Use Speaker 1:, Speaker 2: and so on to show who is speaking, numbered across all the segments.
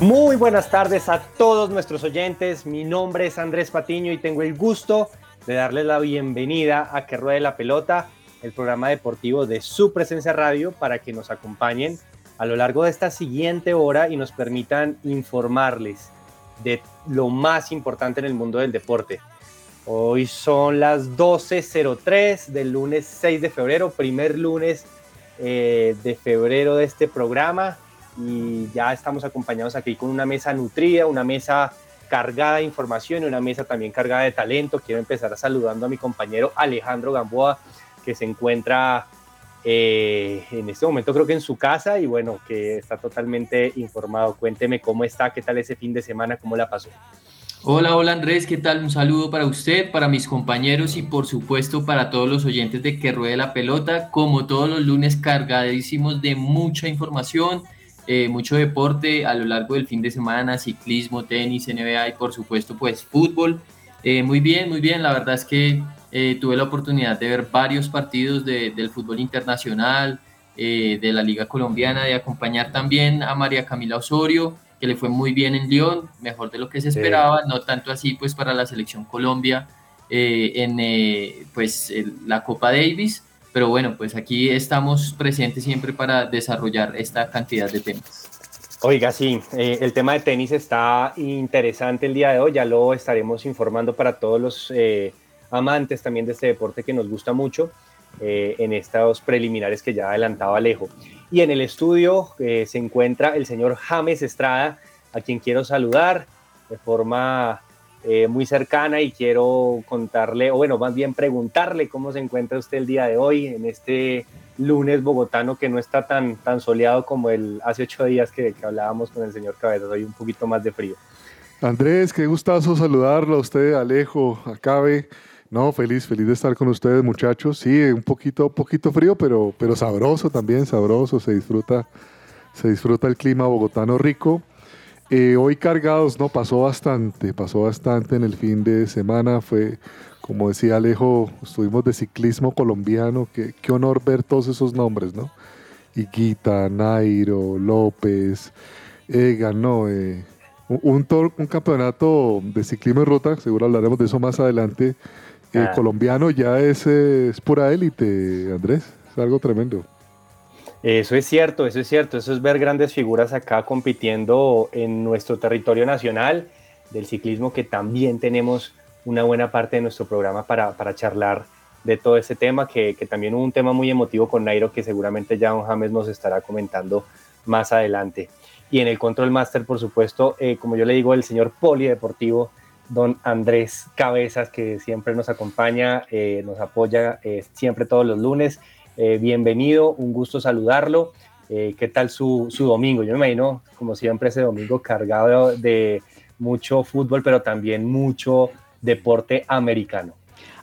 Speaker 1: Muy buenas tardes a todos nuestros oyentes. Mi nombre es Andrés Patiño y tengo el gusto de darles la bienvenida a Que Ruede la Pelota, el programa deportivo de su presencia radio, para que nos acompañen a lo largo de esta siguiente hora y nos permitan informarles de lo más importante en el mundo del deporte. Hoy son las 12.03 del lunes 6 de febrero, primer lunes eh, de febrero de este programa y ya estamos acompañados aquí con una mesa nutrida, una mesa cargada de información y una mesa también cargada de talento. Quiero empezar saludando a mi compañero Alejandro Gamboa, que se encuentra eh, en este momento creo que en su casa y bueno, que está totalmente informado. Cuénteme cómo está, qué tal ese fin de semana, cómo la pasó.
Speaker 2: Hola, hola Andrés, ¿qué tal? Un saludo para usted, para mis compañeros y por supuesto para todos los oyentes de Que Ruede la Pelota. Como todos los lunes, cargadísimos de mucha información, eh, mucho deporte a lo largo del fin de semana, ciclismo, tenis, NBA y por supuesto pues fútbol. Eh, muy bien, muy bien, la verdad es que eh, tuve la oportunidad de ver varios partidos de- del fútbol internacional, eh, de la Liga Colombiana, de acompañar también a María Camila Osorio, que le fue muy bien en Lyon, mejor de lo que se
Speaker 1: Sí.
Speaker 2: esperaba, no tanto así pues para la selección Colombia en pues el- la Copa Davis, pero bueno, pues aquí estamos presentes siempre para desarrollar esta cantidad de temas.
Speaker 1: Oiga, sí, eh, el tema de tenis está interesante el día de hoy, ya lo estaremos informando para todos los eh, amantes también de este deporte que nos gusta mucho eh, en estos preliminares que ya adelantaba Alejo. Y en el estudio se encuentra el señor James Estrada, a quien quiero saludar de forma eh, muy cercana y quiero contarle, o bueno, más bien preguntarle cómo se encuentra usted el día de hoy en este lunes bogotano que no está tan, tan soleado como el hace ocho días que, hablábamos con el señor Cabezas, hoy un poquito más de frío.
Speaker 3: Andrés, qué gustazo saludarlo a usted, Alejo, a Cabe. No, feliz, feliz de estar con ustedes, muchachos. Sí, un poquito, poquito frío, pero, pero sabroso también, sabroso. Se disfruta, se disfruta el clima bogotano rico. Eh, hoy cargados, no, pasó bastante, pasó bastante en el fin de semana. Fue, como decía Alejo, estuvimos de ciclismo colombiano. Qué, qué honor ver todos esos nombres, ¿no? Higuita, Nairo, López, Egan, no, eh, un, un un campeonato de ciclismo en ruta, seguro hablaremos de eso más adelante. eh,
Speaker 1: Ah.
Speaker 3: colombiano ya es, eh, es pura élite, Andrés. Es algo tremendo.
Speaker 1: Eso es cierto, eso es cierto, eso es ver grandes figuras acá compitiendo en nuestro territorio nacional del ciclismo, que también tenemos una buena parte de nuestro programa para, charlar de todo este tema, que, que también hubo un tema muy emotivo con Nairo, que seguramente ya don James nos estará comentando más adelante. Y en el Control Master, por supuesto, eh, como yo le digo, el señor polideportivo, don Andrés Cabezas, que siempre nos acompaña, eh, nos apoya eh, siempre todos los lunes. Eh, bienvenido, un gusto saludarlo. Eh, ¿Qué tal su, su domingo? Yo me imagino, como siempre, ese domingo cargado de mucho fútbol, pero también mucho deporte americano.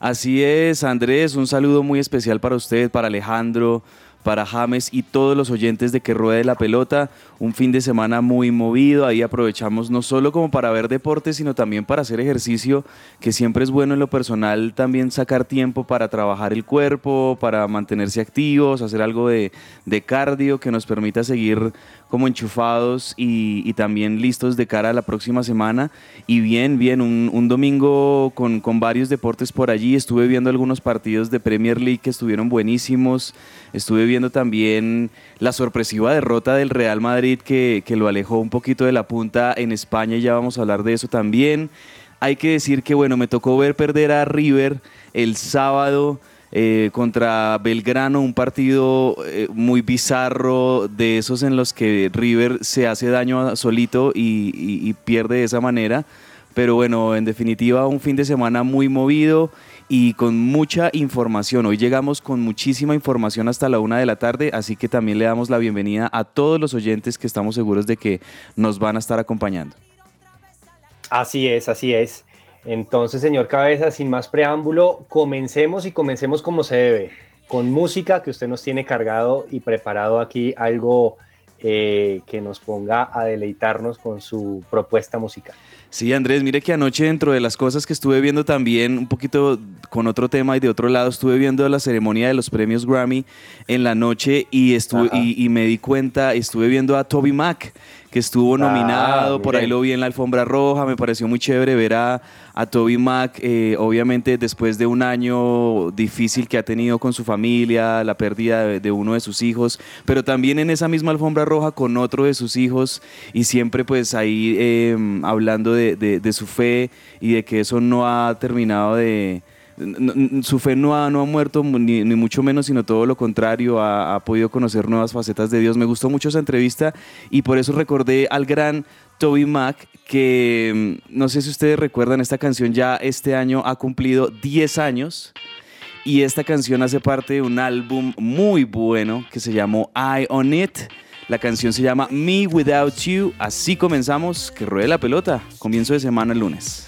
Speaker 4: Así es, Andrés, un saludo muy especial para usted, para Alejandro, para James y todos los oyentes de Que Ruede la Pelota. Un fin de semana muy movido, ahí aprovechamos no solo como para ver deporte, sino también para hacer ejercicio, que siempre es bueno en lo personal también sacar tiempo para trabajar el cuerpo, para mantenerse activos, hacer algo de, de cardio que nos permita seguir como enchufados y, y también listos de cara a la próxima semana. Y bien, bien, un, un domingo con, con varios deportes por allí. Estuve viendo algunos partidos de Premier League que estuvieron buenísimos. Estuve viendo también la sorpresiva derrota del Real Madrid que, que lo alejó un poquito de la punta en España ya vamos a hablar de eso también. Hay que decir que, bueno, me tocó ver perder a River el sábado eh, contra Belgrano, un partido eh, muy bizarro de esos en los que River se hace daño solito y pierde de esa manera. Pero bueno, en definitiva, un fin de semana muy movido y con mucha información. Hoy llegamos con muchísima información hasta la una de la tarde, así que también le damos la bienvenida a todos los oyentes que estamos seguros de que nos van a estar acompañando.
Speaker 1: Así es, así es. Entonces, señor Cabeza, sin más preámbulo, comencemos y comencemos como se debe, con música que usted nos tiene cargado y preparado aquí algo eh, que nos ponga a deleitarnos con su propuesta musical.
Speaker 4: Sí, Andrés, mire que anoche dentro de las cosas que estuve viendo también, un poquito con otro tema y de otro lado, estuve viendo la ceremonia de los premios Grammy en la noche y, estuve, y, me di cuenta, estuve viendo a Toby Mac que estuvo ah, nominado, por ahí lo vi en la alfombra roja, me pareció muy chévere ver a, a Toby Mac, eh, obviamente después de un año difícil que ha tenido con su familia, la pérdida de, uno de sus hijos, pero también en esa misma alfombra roja con otro de sus hijos y siempre pues ahí em, hablando de su fe y de que eso no ha terminado de su fe no ha, no ha muerto, ni, mucho menos, sino todo lo contrario, ha, podido conocer nuevas facetas de Dios. Me gustó mucho esa entrevista y por eso recordé al gran Toby Mac, que mm, no sé si ustedes recuerdan, esta canción ya este año ha cumplido 10 años. Y esta canción hace parte de un álbum muy bueno que se llamó I On It. La canción se llama Me Without You. Así comenzamos. Que ruede la pelota. Comienzo de semana el lunes.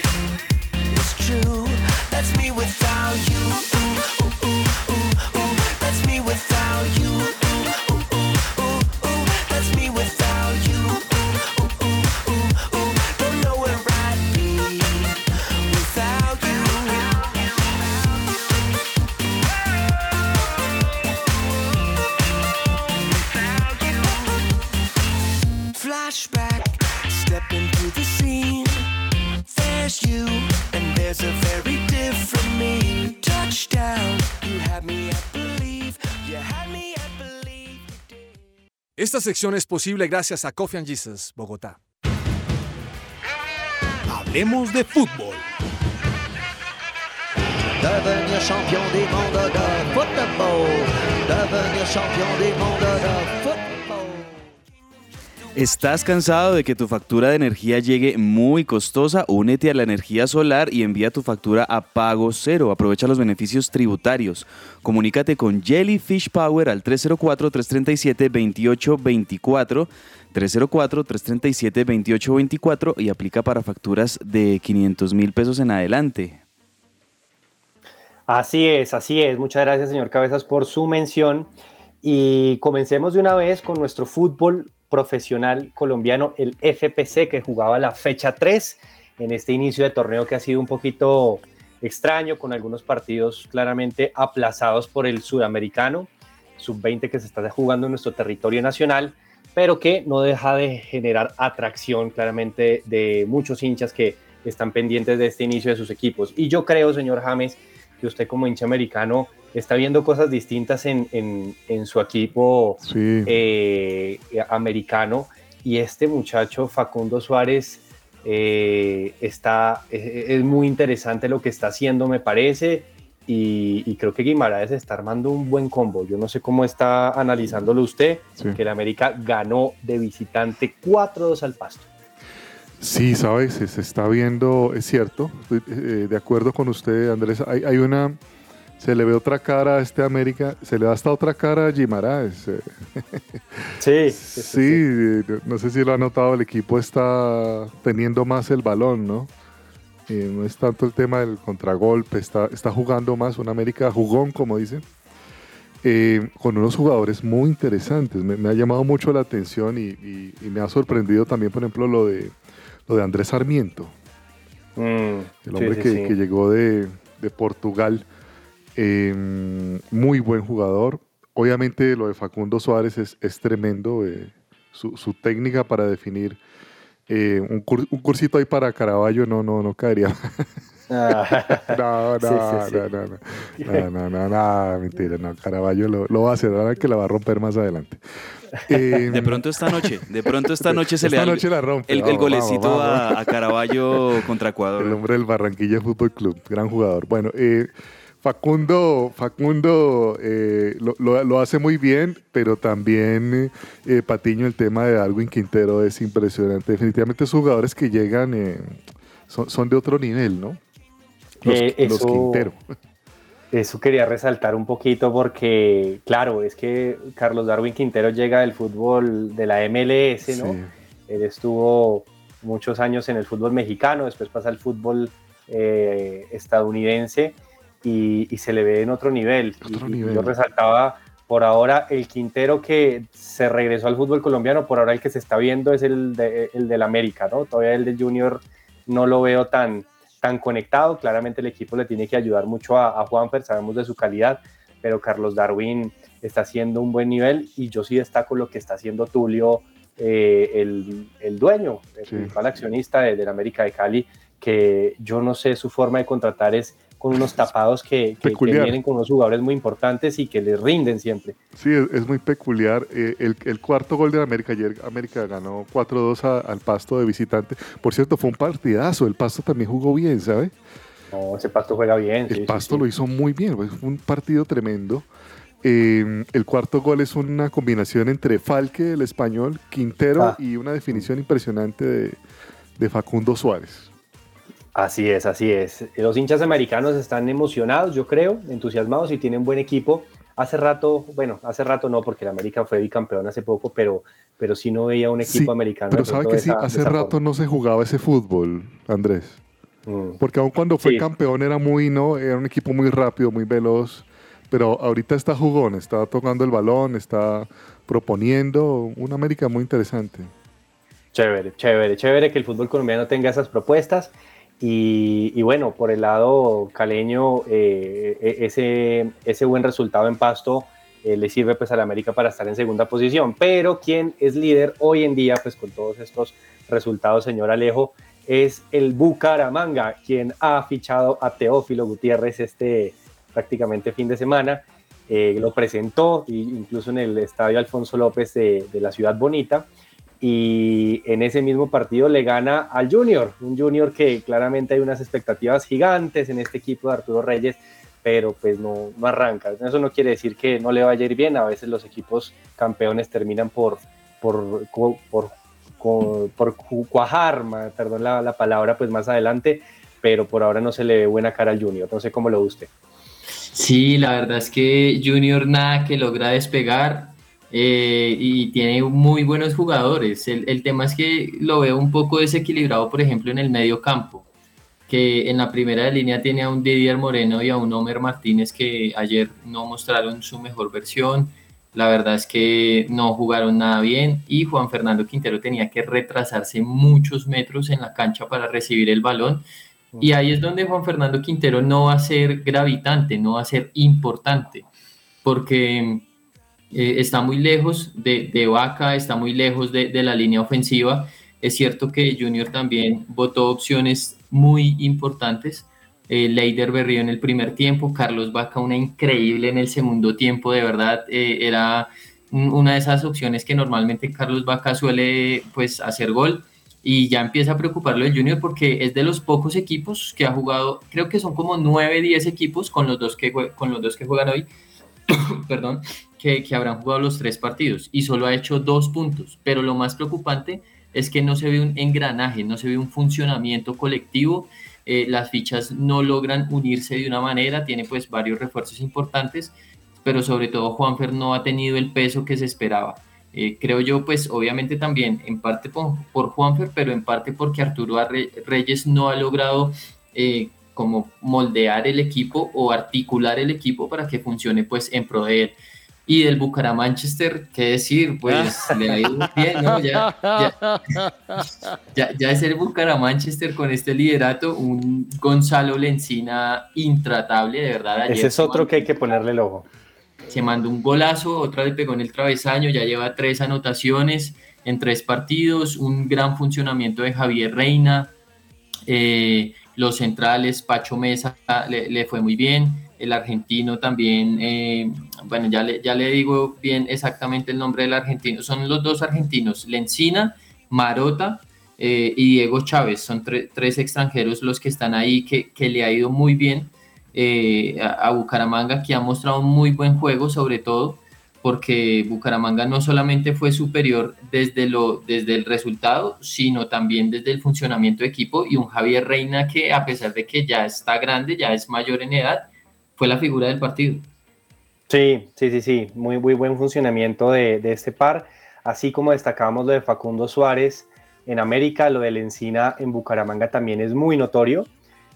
Speaker 5: Esta sección es posible gracias a Coffee and Jesus, Bogotá. Hablemos de fútbol.
Speaker 6: Devenir champion du monde de football. Devenir champion du monde de football.
Speaker 4: ¿Estás cansado de que tu factura de energía llegue muy costosa? Únete a la energía solar y envía tu factura a pago cero. Aprovecha los beneficios tributarios. Comunícate con Jellyfish Power al 304-337-2824. 304-337-2824 y aplica para facturas de 500 mil pesos en adelante.
Speaker 1: Así es, así es. Muchas gracias, señor Cabezas, por su mención. Y comencemos de una vez con nuestro fútbol profesional colombiano, el FPC, que jugaba la fecha 3 en este inicio de torneo que ha sido un poquito extraño, con algunos partidos claramente aplazados por el sudamericano, sub-20 que se está jugando en nuestro territorio nacional, pero que no deja de generar atracción claramente de muchos hinchas que están pendientes de este inicio de sus equipos. Y yo creo, señor James, que usted como hincha americano está viendo cosas distintas en, en, su equipo eh, americano y este muchacho Facundo Suárez eh, está, es, muy interesante lo que está haciendo me parece y, creo que Guimaraes está armando un buen combo. Yo no sé cómo está analizándolo usted, que el América ganó de visitante 4-2 al pasto.
Speaker 3: Sí, sabes, se está viendo, es cierto, eh, de acuerdo con usted, Andrés, hay, hay una se le ve otra cara a este América, se le da hasta otra cara a Gimaraes.
Speaker 1: Sí,
Speaker 3: sí, sí, no sé si lo ha notado, el equipo está teniendo más el balón, ¿no? no es tanto el tema del contragolpe, está, está jugando más, un América jugón, como dicen, eh, con unos jugadores muy interesantes. Me, ha llamado mucho la atención y, me ha sorprendido también, por ejemplo, lo de, lo de Andrés Sarmiento, mm, el hombre que, que, llegó de, de Portugal Em, muy buen jugador. Obviamente lo de Facundo Suárez es, tremendo. Eh, su, técnica para definir eh, un, cursito ahí para Caraballo no, no, no caería. No, no,
Speaker 1: Sí, sí,
Speaker 3: no, no, no, no, no, no, no, mentira, no, Caraballo lo, lo va a hacer, ahora que la va a romper más adelante. Eh,
Speaker 4: De pronto esta noche, de pronto esta noche se
Speaker 3: Esta
Speaker 4: le da el-
Speaker 3: noche la rompe,
Speaker 4: el, el
Speaker 3: vamos,
Speaker 4: golecito
Speaker 3: vamos, vamos.
Speaker 4: A, a Caraballo contra
Speaker 3: El
Speaker 4: Ecuador.
Speaker 3: hombre del Barranquilla Fútbol Club, gran jugador. Bueno, eh, Facundo, Facundo eh, lo, lo- lo hace muy bien, pero también eh, Patiño, el tema de Alwin Quintero es impresionante. Definitivamente esos jugadores que llegan eh, son, son de otro nivel, ¿no? Los,
Speaker 1: Eh,
Speaker 3: los
Speaker 1: eso-
Speaker 3: Quintero.
Speaker 1: Eso quería resaltar un poquito porque, claro, es que Carlos Darwin Quintero llega del fútbol de la MLS, ¿no?
Speaker 3: Sí.
Speaker 1: Él estuvo muchos años en el fútbol mexicano, después pasa al fútbol eh, estadounidense y, y se le ve en otro nivel.
Speaker 3: Otro
Speaker 1: y
Speaker 3: nivel.
Speaker 1: Yo resaltaba por ahora el Quintero que se regresó al fútbol colombiano, por ahora el que se está viendo es el, de, el del América, ¿no? Todavía el de Junior no lo veo tan, tan conectado. Claramente el equipo le tiene que ayudar mucho a, a Juanfer, sabemos de su calidad, pero Carlos Darwin está haciendo un buen nivel y yo sí destaco lo que está haciendo Tulio, eh, el, el dueño, el
Speaker 3: Sí.
Speaker 1: principal accionista de- del América de Cali, que yo no sé su forma de contratar es con unos tapados que, que- vienen con unos jugadores muy importantes y que les rinden siempre.
Speaker 3: Sí, es, es muy peculiar. Eh, el, el cuarto gol de América, ayer América ganó 4-2 a- al Pasto de visitante. Por cierto, fue un partidazo. El Pasto también jugó bien, ¿sabe?
Speaker 1: No, ese pasto juega bien.
Speaker 3: El
Speaker 1: sí, sí,
Speaker 3: Pasto
Speaker 1: sí.
Speaker 3: lo hizo muy bien, fue un partido tremendo. Eh, el cuarto gol es una combinación entre Falque, el español, Quintero
Speaker 1: Ah.
Speaker 3: y una definición impresionante de, de Facundo Suárez.
Speaker 1: Así es, así es. Los hinchas americanos están emocionados, yo creo, entusiasmados y tienen buen equipo. Hace rato, bueno, hace rato no, porque el América fue bicampeón hace poco, pero, pero sí no veía un equipo
Speaker 3: Sí,
Speaker 1: americano.
Speaker 3: Pero sabe que sí,
Speaker 1: esa-
Speaker 3: hace rato
Speaker 1: forma.
Speaker 3: no se jugaba ese fútbol, Andrés.
Speaker 1: Mm.
Speaker 3: Porque aun cuando fue
Speaker 1: Sí.
Speaker 3: campeón era muy, ¿no? Era un equipo muy rápido, muy veloz. Pero ahorita está jugón, está tocando el balón, está proponiendo. Una América muy interesante.
Speaker 1: Chévere, chévere, chévere que el fútbol colombiano tenga esas propuestas. Y, bueno, por el lado caleño, eh, e- ese, buen resultado en Pasto eh, le sirve pues a la América para estar en segunda posición. Pero quien es líder hoy en día, pues con todos estos resultados, señor Alejo, es el Bucaramanga, quien ha fichado a Teófilo Gutiérrez este prácticamente fin de semana. Eh, lo presentó incluso en el estadio Alfonso López de la Ciudad Bonita y en ese mismo partido le gana al Junior, un Junior que claramente hay unas expectativas gigantes en este equipo de Arturo Reyes, pero pues no, arranca. Eso no quiere decir que no le vaya a ir bien, a veces los equipos campeones terminan por, por, por, por, por- por cu- cuajar, perdón la, la palabra, pues más adelante, pero por ahora no se le ve buena cara al Junior, no sé cómo lo ve usted.
Speaker 2: Sí, la verdad es que Junior nada que logra despegar eh, y tiene muy buenos jugadores. El, el tema es que lo veo un poco desequilibrado, por ejemplo, en el medio campo, que en la primera línea tiene a un Didier Moreno y a un Homer Martínez que ayer no mostraron su mejor versión. La verdad es que no jugaron nada bien y Juan Fernando Quintero tenía que retrasarse muchos metros en la cancha para recibir el balón. Y ahí es donde Juan Fernando Quintero no va a ser gravitante, no va a ser importante, porque eh, está muy lejos de, de Vaca, está muy lejos de, de la línea ofensiva. Es cierto que Junior también votó opciones muy importantes. Eh, Leider Berrío en el primer tiempo, Carlos Vaca una increíble en el segundo tiempo, de verdad, eh, era un- una de esas opciones que normalmente Carlos Vaca suele pues hacer gol y ya empieza a preocuparlo el Junior porque es de los pocos equipos que ha jugado, creo que son como 9, 10 equipos con los dos que, con los dos que juegan hoy, perdón, que, que habrán jugado los tres partidos y solo ha hecho dos puntos, pero lo más preocupante es que no se ve un engranaje, no se ve un funcionamiento colectivo, eh, las fichas no logran unirse de una manera, tiene pues varios refuerzos importantes, pero sobre todo Juanfer no ha tenido el peso que se esperaba. Eh, creo yo, pues obviamente también en parte por, por Juanfer, pero en parte porque Arturo Arre- Reyes no ha logrado eh, como moldear el equipo o articular el equipo para que funcione pues en pro de él. Y del Bucaramanchester, qué decir, pues le ha ido bien, ¿no? Ya, ya, ya, ya es el Bucaramanchester con este liderato, un Gonzalo Lencina intratable, de verdad. ayer
Speaker 1: Ese es otro
Speaker 2: mandó-
Speaker 1: que hay que ponerle el ojo.
Speaker 2: se mandó un golazo, otra le pegó en el travesaño, ya lleva tres anotaciones en tres partidos, un gran funcionamiento de Javier Reina, eh, los centrales, Pacho Mesa le, fue muy bien, el argentino también, eh, bueno, ya le, ya le digo bien exactamente el nombre del argentino, son los dos argentinos, Lencina, Marota eh, y Diego Chávez, son tres extranjeros los que están ahí que, que le ha ido muy bien eh, a, Bucaramanga, que ha mostrado un muy buen juego sobre todo porque Bucaramanga no solamente fue superior desde, lo, desde el resultado, sino también desde el funcionamiento de equipo y un Javier Reina que a pesar de que ya está grande, ya es mayor en edad, fue la figura del partido.
Speaker 1: Sí, sí, sí, sí, muy, muy buen funcionamiento de, de este par, así como destacamos lo de Facundo Suárez en América, lo de Encina en Bucaramanga también es muy notorio,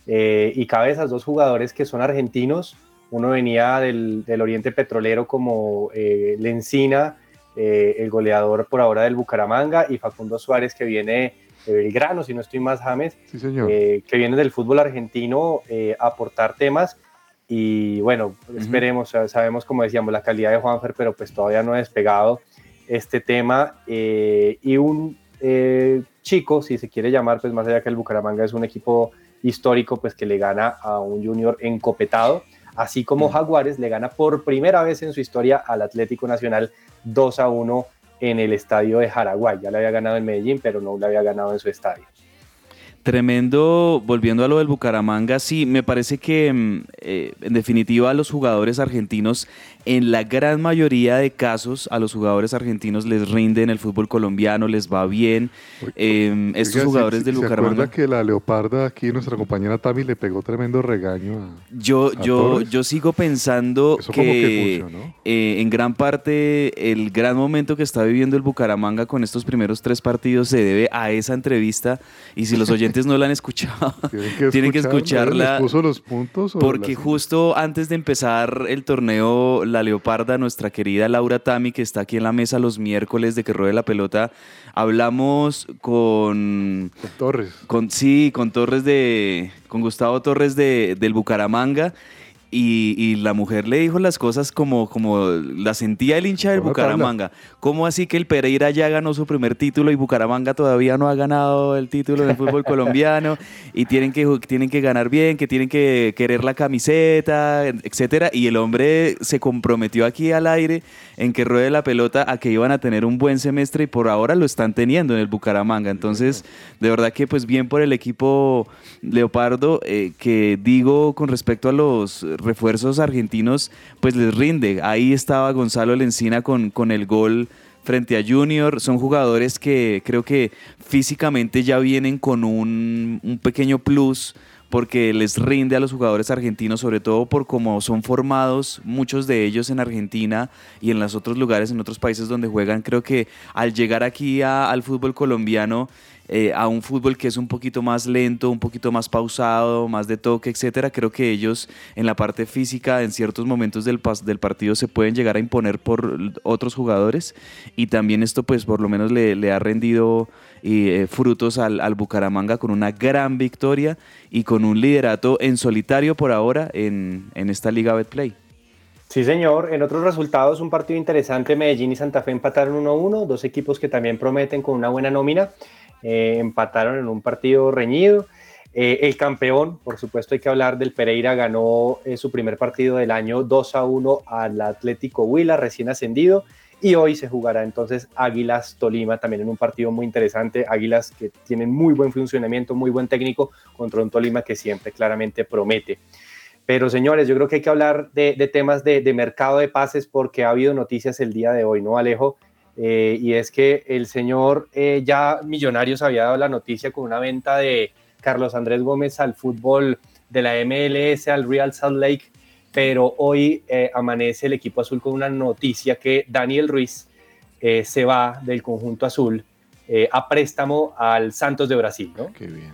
Speaker 1: eh, y cabe esas dos jugadores que son argentinos, uno venía del, Oriente Petrolero como eh, Lencina, eh, el goleador por ahora del Bucaramanga, y Facundo Suárez, que viene de Belgrano, si no estoy más, James,
Speaker 3: eh,
Speaker 1: que viene del fútbol argentino a aportar temas. Y bueno, esperemos, sabemos, como decíamos, la calidad de Juanfer, pero pues todavía no ha despegado este tema. y un chico, si se quiere llamar, pues más allá que el Bucaramanga es un equipo histórico, pues que le gana a un junior encopetado así como Jaguares le gana por primera vez en su historia al Atlético Nacional 2 a 1 en el estadio de Jaraguay. Ya le había ganado en Medellín, pero no le había ganado en su estadio.
Speaker 4: Tremendo, volviendo a lo del Bucaramanga, sí, me parece que mm, eh, en definitiva los jugadores argentinos, en la gran mayoría de casos, a los jugadores argentinos les rinde en el fútbol colombiano, les va bien. Em, estos jugadores del Bucaramanga.
Speaker 3: ¿Se que la Leoparda aquí, nuestra compañera Tami, le pegó tremendo regaño a,
Speaker 4: Yo, yo, yo sigo pensando que, eh, en gran parte el gran momento que está viviendo el Bucaramanga con estos primeros tres partidos se debe a esa entrevista y si los oyentes no la han escuchado, tienen que, escucharla.
Speaker 3: puso los puntos?
Speaker 4: Porque justo antes de empezar el torneo, la Leoparda, nuestra querida Laura Tami, que está aquí en la mesa los miércoles de que ruede la pelota, hablamos con...
Speaker 3: Con Torres.
Speaker 4: Con, sí, con Torres de... Con Gustavo Torres de, del Bucaramanga y, la mujer le dijo las cosas como, como la sentía el hincha del Bucaramanga. ¿Cómo así que el Pereira ya ganó su primer título y Bucaramanga todavía no ha ganado el título del fútbol colombiano? Y tienen que, tienen que ganar bien, que tienen que querer la camiseta, etcétera. Y el hombre se comprometió aquí al aire en que ruede la pelota a que iban a tener un buen semestre y por ahora lo están teniendo en el Bucaramanga. Entonces, de verdad que pues bien por el equipo Leopardo, eh, que digo con respecto a los refuerzos argentinos, pues les rinde. Ahí estaba Gonzalo Lencina con, con el gol frente a Junior. Son jugadores que creo que físicamente ya vienen con un, un pequeño plus porque les rinde a los jugadores argentinos, sobre todo por cómo son formados muchos de ellos en Argentina y en los otros lugares, en otros países donde juegan. Creo que al llegar aquí al fútbol colombiano, eh, a un fútbol que es un poquito más lento, un poquito más pausado, más de toque, etcétera. Creo que ellos en la parte física, en ciertos momentos del, del partido, se pueden llegar a imponer por otros jugadores y también esto, pues, por lo menos le, ha rendido eh, frutos al, al, Bucaramanga con una gran victoria y con un liderato en solitario por ahora en, en esta Liga Betplay.
Speaker 1: Sí, señor. En otros resultados, un partido interesante, Medellín y Santa Fe empataron 1-1, dos equipos que también prometen con una buena nómina. Eh, empataron en un partido reñido. Eh, el campeón, por supuesto hay que hablar del Pereira, ganó eh, su primer partido del año 2 a 1 al Atlético Huila, recién ascendido, y hoy se jugará entonces Águilas Tolima, también en un partido muy interesante, Águilas que tienen muy buen funcionamiento, muy buen técnico, contra un Tolima que siempre claramente promete. Pero señores, yo creo que hay que hablar de, temas de, de mercado de pases porque ha habido noticias el día de hoy, ¿no, Alejo? Eh, y es que el señor eh, ya Millonarios había dado la noticia con una venta de Carlos Andrés Gómez al fútbol de la MLS, al Real Salt Lake, pero hoy eh, amanece el equipo azul con una noticia que Daniel Ruiz se va del conjunto azul a préstamo al Santos de Brasil, ¿no?
Speaker 3: Qué bien.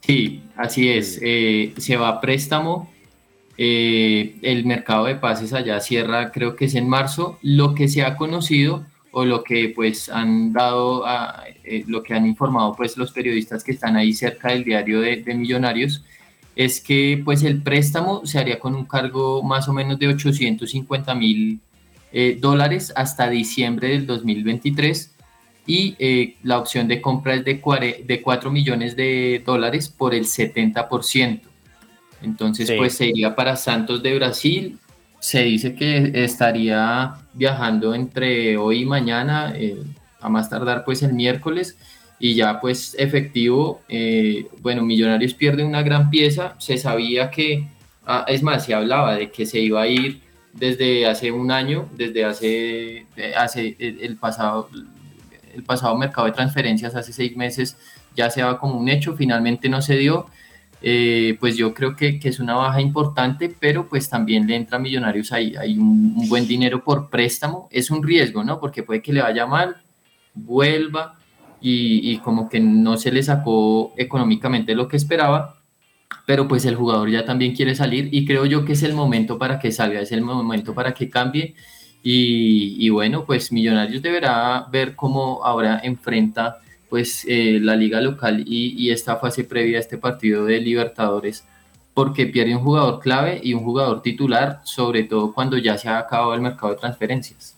Speaker 2: Sí, así es, se va a préstamo. el mercado de pases allá cierra, creo que es en marzo. Lo que se ha conocido o lo que pues han dado, a, eh, lo que han informado pues los periodistas que están ahí cerca del diario de, Millonarios, es que pues el préstamo se haría con un cargo más o menos de 850 mil eh, dólares hasta diciembre del 2023 y eh, la opción de compra es de, de 4 millones de dólares por el 70%. Entonces, pues se iría para Santos de Brasil. Se dice que estaría viajando entre hoy y mañana, eh, a más tardar pues el miércoles, y ya pues efectivo, eh, bueno, Millonarios pierde una gran pieza, se sabía que, ah, es más, se hablaba de que se iba a ir desde hace un año, desde hace, hace el, pasado, el pasado mercado de transferencias, hace seis meses, ya se va como un hecho, finalmente no se dio, eh, pues yo creo que, que, es una baja importante, pero pues también le entra a Millonarios ahí, hay un, buen dinero por préstamo, es un riesgo, ¿no? Porque puede que le vaya mal, vuelva y, y como que no se le sacó económicamente lo que esperaba, pero pues el jugador ya también quiere salir y creo yo que es el momento para que salga, es el momento para que cambie y, y bueno, pues Millonarios deberá ver cómo ahora enfrenta pues eh, la liga local y, esta fase previa a este partido de Libertadores porque pierde un jugador clave y un jugador titular, sobre todo cuando ya se ha acabado el mercado de transferencias.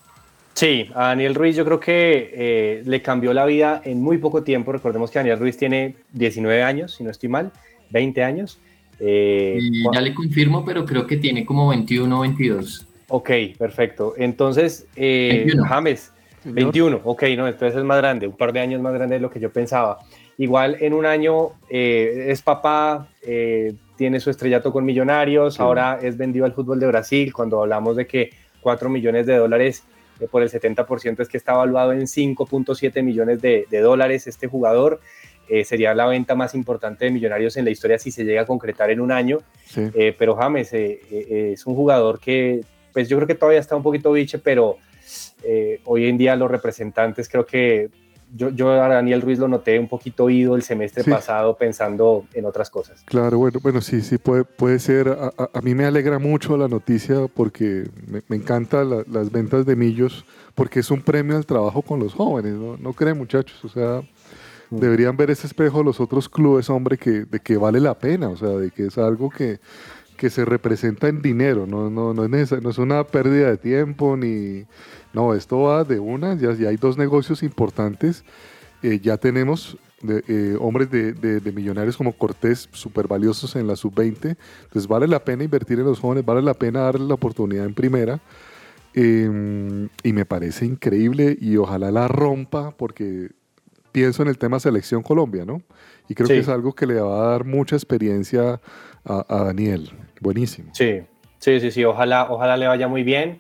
Speaker 1: Sí, a Daniel Ruiz yo creo que eh, le cambió la vida en muy poco tiempo. Recordemos que Daniel Ruiz tiene 19 años, si no estoy mal, 20 años.
Speaker 2: Eh, ya le confirmo, pero creo que tiene como 21 o 22.
Speaker 1: Ok, perfecto. Entonces, James, 21, ok, no, entonces es más grande, un par de años más grande de lo que yo pensaba. Igual en un año eh, es papá, eh, tiene su estrellato con Millonarios, ahora es vendido al fútbol de Brasil, cuando hablamos de que 4 millones de dólares eh, por el 70% es que está evaluado en 5.7 millones de, dólares este jugador. sería la venta más importante de Millonarios en la historia si se llega a concretar en un año. pero James es un jugador que, pues yo creo que todavía está un poquito biche, pero eh, hoy en día los representantes creo que yo, yo, a Daniel Ruiz lo noté un poquito oído el semestre pasado pensando en otras cosas.
Speaker 3: Claro, bueno, bueno sí, sí, puede, puede ser. A, mí me alegra mucho la noticia porque me, me encantan las ventas de Millos, porque es un premio al trabajo con los jóvenes, ¿no? ¿No creen, muchachos? O sea, mm. deberían ver ese espejo los otros clubes, hombre, que, de que vale la pena, o sea, de que es algo que, que se representa en dinero, no, no, no, es, no es una pérdida de tiempo ni no, esto va de una, ya, hay dos negocios importantes. Eh, ya tenemos eh, hombres de, millonarios como Cortés súper valiosos en la sub-20. Entonces vale la pena invertir en los jóvenes, vale la pena darle la oportunidad en primera. Em, y me parece increíble y ojalá la rompa porque pienso en el tema selección Colombia, ¿no? Y creo que es algo que le va a dar mucha experiencia a, a, Daniel. Buenísimo.
Speaker 1: Sí, sí, sí, sí. Ojalá, ojalá le vaya muy bien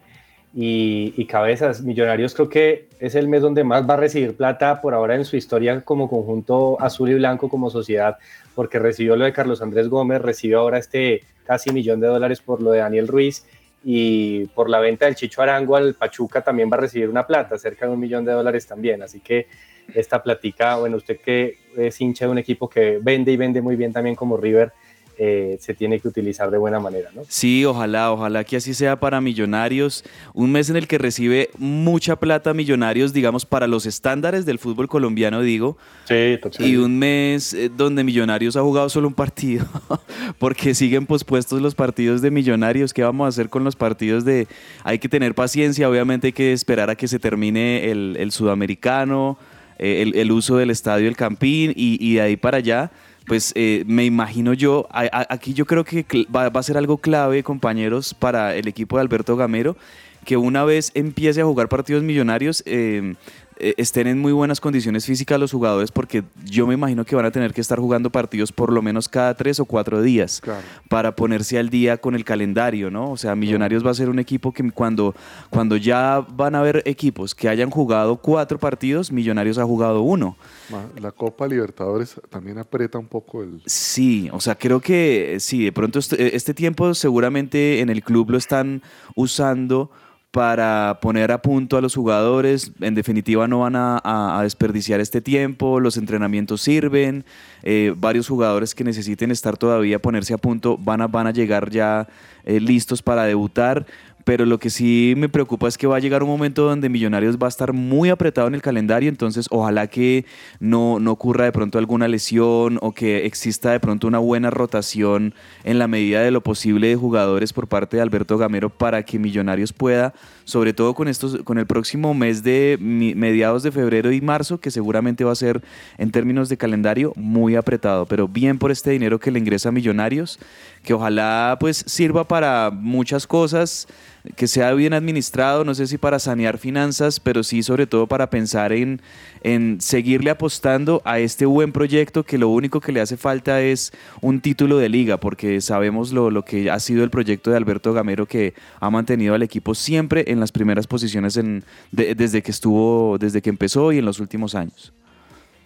Speaker 1: y, Cabezas. Millonarios creo que es el mes donde más va a recibir plata por ahora en su historia como conjunto azul y blanco como sociedad, porque recibió lo de Carlos Andrés Gómez, recibió ahora este casi millón de dólares por lo de Daniel Ruiz y por la venta del Chicho Arango al Pachuca también va a recibir una plata, cerca de un millón de dólares también. Así que esta platica, bueno, usted que es hincha de un equipo que vende y vende muy bien también como River, eh, se tiene que utilizar de buena manera. ¿no?
Speaker 4: Sí, ojalá, ojalá que así sea para Millonarios. Un mes en el que recibe mucha plata Millonarios, digamos, para los estándares del fútbol colombiano, digo.
Speaker 1: Sí, totalmente.
Speaker 4: Y un mes eh, donde Millonarios ha jugado solo un partido, porque siguen pospuestos los partidos de Millonarios. ¿Qué vamos a hacer con los partidos de... Hay que tener paciencia, obviamente hay que esperar a que se termine el, sudamericano, eh, el, uso del estadio El Campín y, y de ahí para allá pues eh, me imagino yo, aquí yo creo que va, a ser algo clave, compañeros, para el equipo de Alberto Gamero, que una vez empiece a jugar partidos millonarios, eh, estén en muy buenas condiciones físicas los jugadores, porque yo me imagino que van a tener que estar jugando partidos por lo menos cada tres o cuatro días para ponerse al día con el calendario, ¿no? O sea, Millonarios va a ser un equipo que cuando, cuando ya van a haber equipos que hayan jugado cuatro partidos, Millonarios ha jugado uno.
Speaker 3: La Copa Libertadores también aprieta un poco el...
Speaker 4: Sí, o sea, creo que sí, de pronto este, este tiempo seguramente en el club lo están usando para poner a punto a los jugadores. En definitiva, no van a, desperdiciar este tiempo, los entrenamientos sirven, eh, varios jugadores que necesiten estar todavía, ponerse a punto, van a, van a llegar ya eh, listos para debutar. Pero lo que sí me preocupa es que va a llegar un momento donde Millonarios va a estar muy apretado en el calendario, entonces ojalá que no, no ocurra de pronto alguna lesión o que exista de pronto una buena rotación en la medida de lo posible de jugadores por parte de Alberto Gamero para que Millonarios pueda, sobre todo con, estos, con el próximo mes de mediados de febrero y marzo, que seguramente va a ser en términos de calendario muy apretado, pero bien por este dinero que le ingresa Millonarios, que ojalá pues sirva para muchas cosas que sea bien administrado, no sé si para sanear finanzas, pero sí sobre todo para pensar en, en seguirle apostando a este buen proyecto que lo único que le hace falta es un título de liga, porque sabemos lo, lo que ha sido el proyecto de Alberto Gamero que ha mantenido al equipo siempre en las primeras posiciones desde que estuvo, desde que empezó y en los últimos años.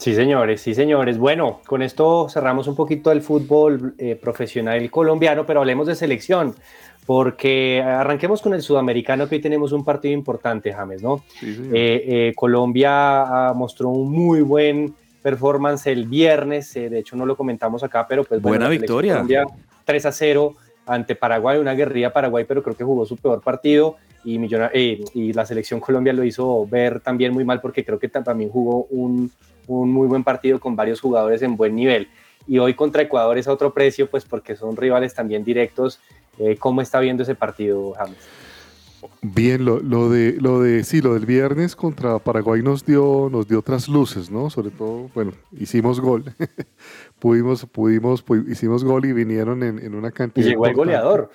Speaker 1: Sí, señores, sí, señores. Bueno, con esto cerramos un poquito el fútbol eh, profesional colombiano, pero hablemos de selección porque arranquemos con el sudamericano, que hoy tenemos un partido importante, James, ¿no? Eh, eh, Colombia ah, mostró un muy buen performance el viernes, eh, de hecho no lo comentamos acá, pero pues
Speaker 4: buena victoria.
Speaker 1: Colombia 3 a 0 ante Paraguay, una guerrilla Paraguay, pero creo que jugó su peor partido y, y la selección Colombia lo hizo ver también muy mal porque creo que también jugó un, un muy buen partido con varios jugadores en buen nivel. Y hoy contra Ecuador es a otro precio, pues porque son rivales también directos eh, ¿Cómo está viendo ese partido, James?
Speaker 3: Bien, lo, de lo de sí, lo del viernes contra Paraguay nos dio nos dio otras luces, ¿no? Sobre todo, bueno, hicimos gol, pudimos pudimos hicimos gol y vinieron en, una cantidad.
Speaker 1: Y llegó el goleador.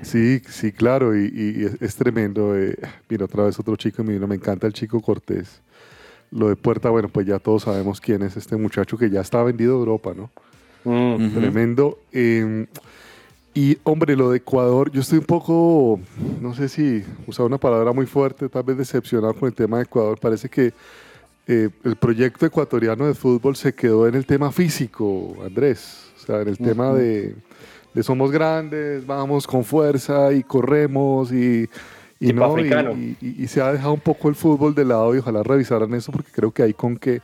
Speaker 3: Sí, sí, claro, y, es, tremendo. Eh, mira, otra vez otro chico, me, me encanta el chico Cortés. Lo de Puerta, bueno, pues ya todos sabemos quién es este muchacho que ya está vendido a Europa, ¿no? Mm. Tremendo. Em, y hombre, lo de Ecuador, yo estoy un poco, no sé si usar una palabra muy fuerte, tal vez decepcionado con el tema de Ecuador. Parece que eh, el proyecto ecuatoriano de fútbol se quedó en el tema físico, Andrés. O sea, en el tema de, somos grandes, vamos con fuerza y corremos y, y, no, y, se ha dejado un poco el fútbol de lado y ojalá revisaran eso porque creo que hay con que,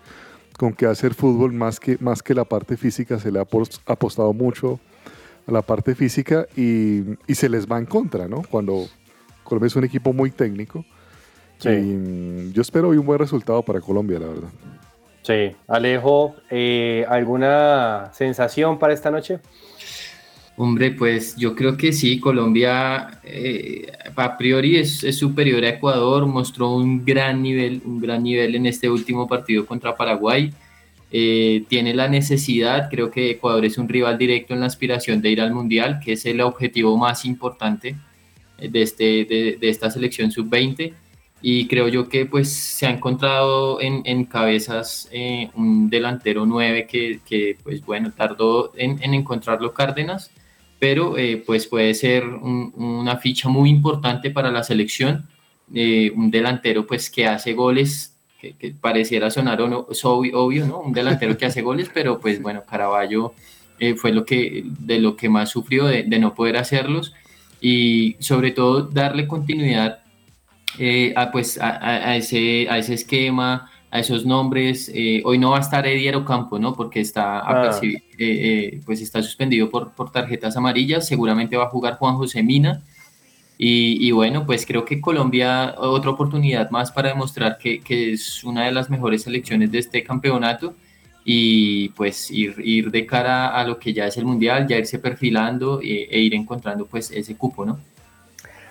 Speaker 3: con que hacer fútbol más que, más que la parte física se le ha apostado mucho a la parte física y, se les va en contra, ¿no? Cuando Colombia es un equipo muy técnico. Sí. yo espero hoy un buen resultado para Colombia, la verdad.
Speaker 1: Sí, Alejo, eh, ¿alguna sensación para esta noche?
Speaker 2: Hombre, pues yo creo que sí, Colombia eh, a priori es, es, superior a Ecuador, mostró un gran nivel, un gran nivel en este último partido contra Paraguay. Eh, tiene la necesidad, creo que Ecuador es un rival directo en la aspiración de ir al Mundial, que es el objetivo más importante eh, de, este, de, esta selección sub-20 y creo yo que pues se ha encontrado en, en cabezas eh, un delantero 9 que, que, pues bueno, tardó en, en encontrarlo Cárdenas, pero pues puede ser una ficha muy importante para la selección, un delantero pues que hace goles que, pareciera sonar o no, es obvio, ¿no? Un delantero que hace goles, pero pues bueno, Caraballo eh, fue lo que, de lo que más sufrió de, no poder hacerlos y sobre todo darle continuidad eh, a, pues, a, ese, a ese esquema, a esos nombres. Eh, hoy no va a estar Edier Ocampo, ¿no? Porque está, ah. pues está suspendido por, por tarjetas amarillas. Seguramente va a jugar Juan José Mina. Y, bueno, pues creo que Colombia, otra oportunidad más para demostrar que, que, es una de las mejores selecciones de este campeonato y pues ir, ir de cara a lo que ya es el Mundial, ya irse perfilando e, e, ir encontrando pues ese cupo, ¿no?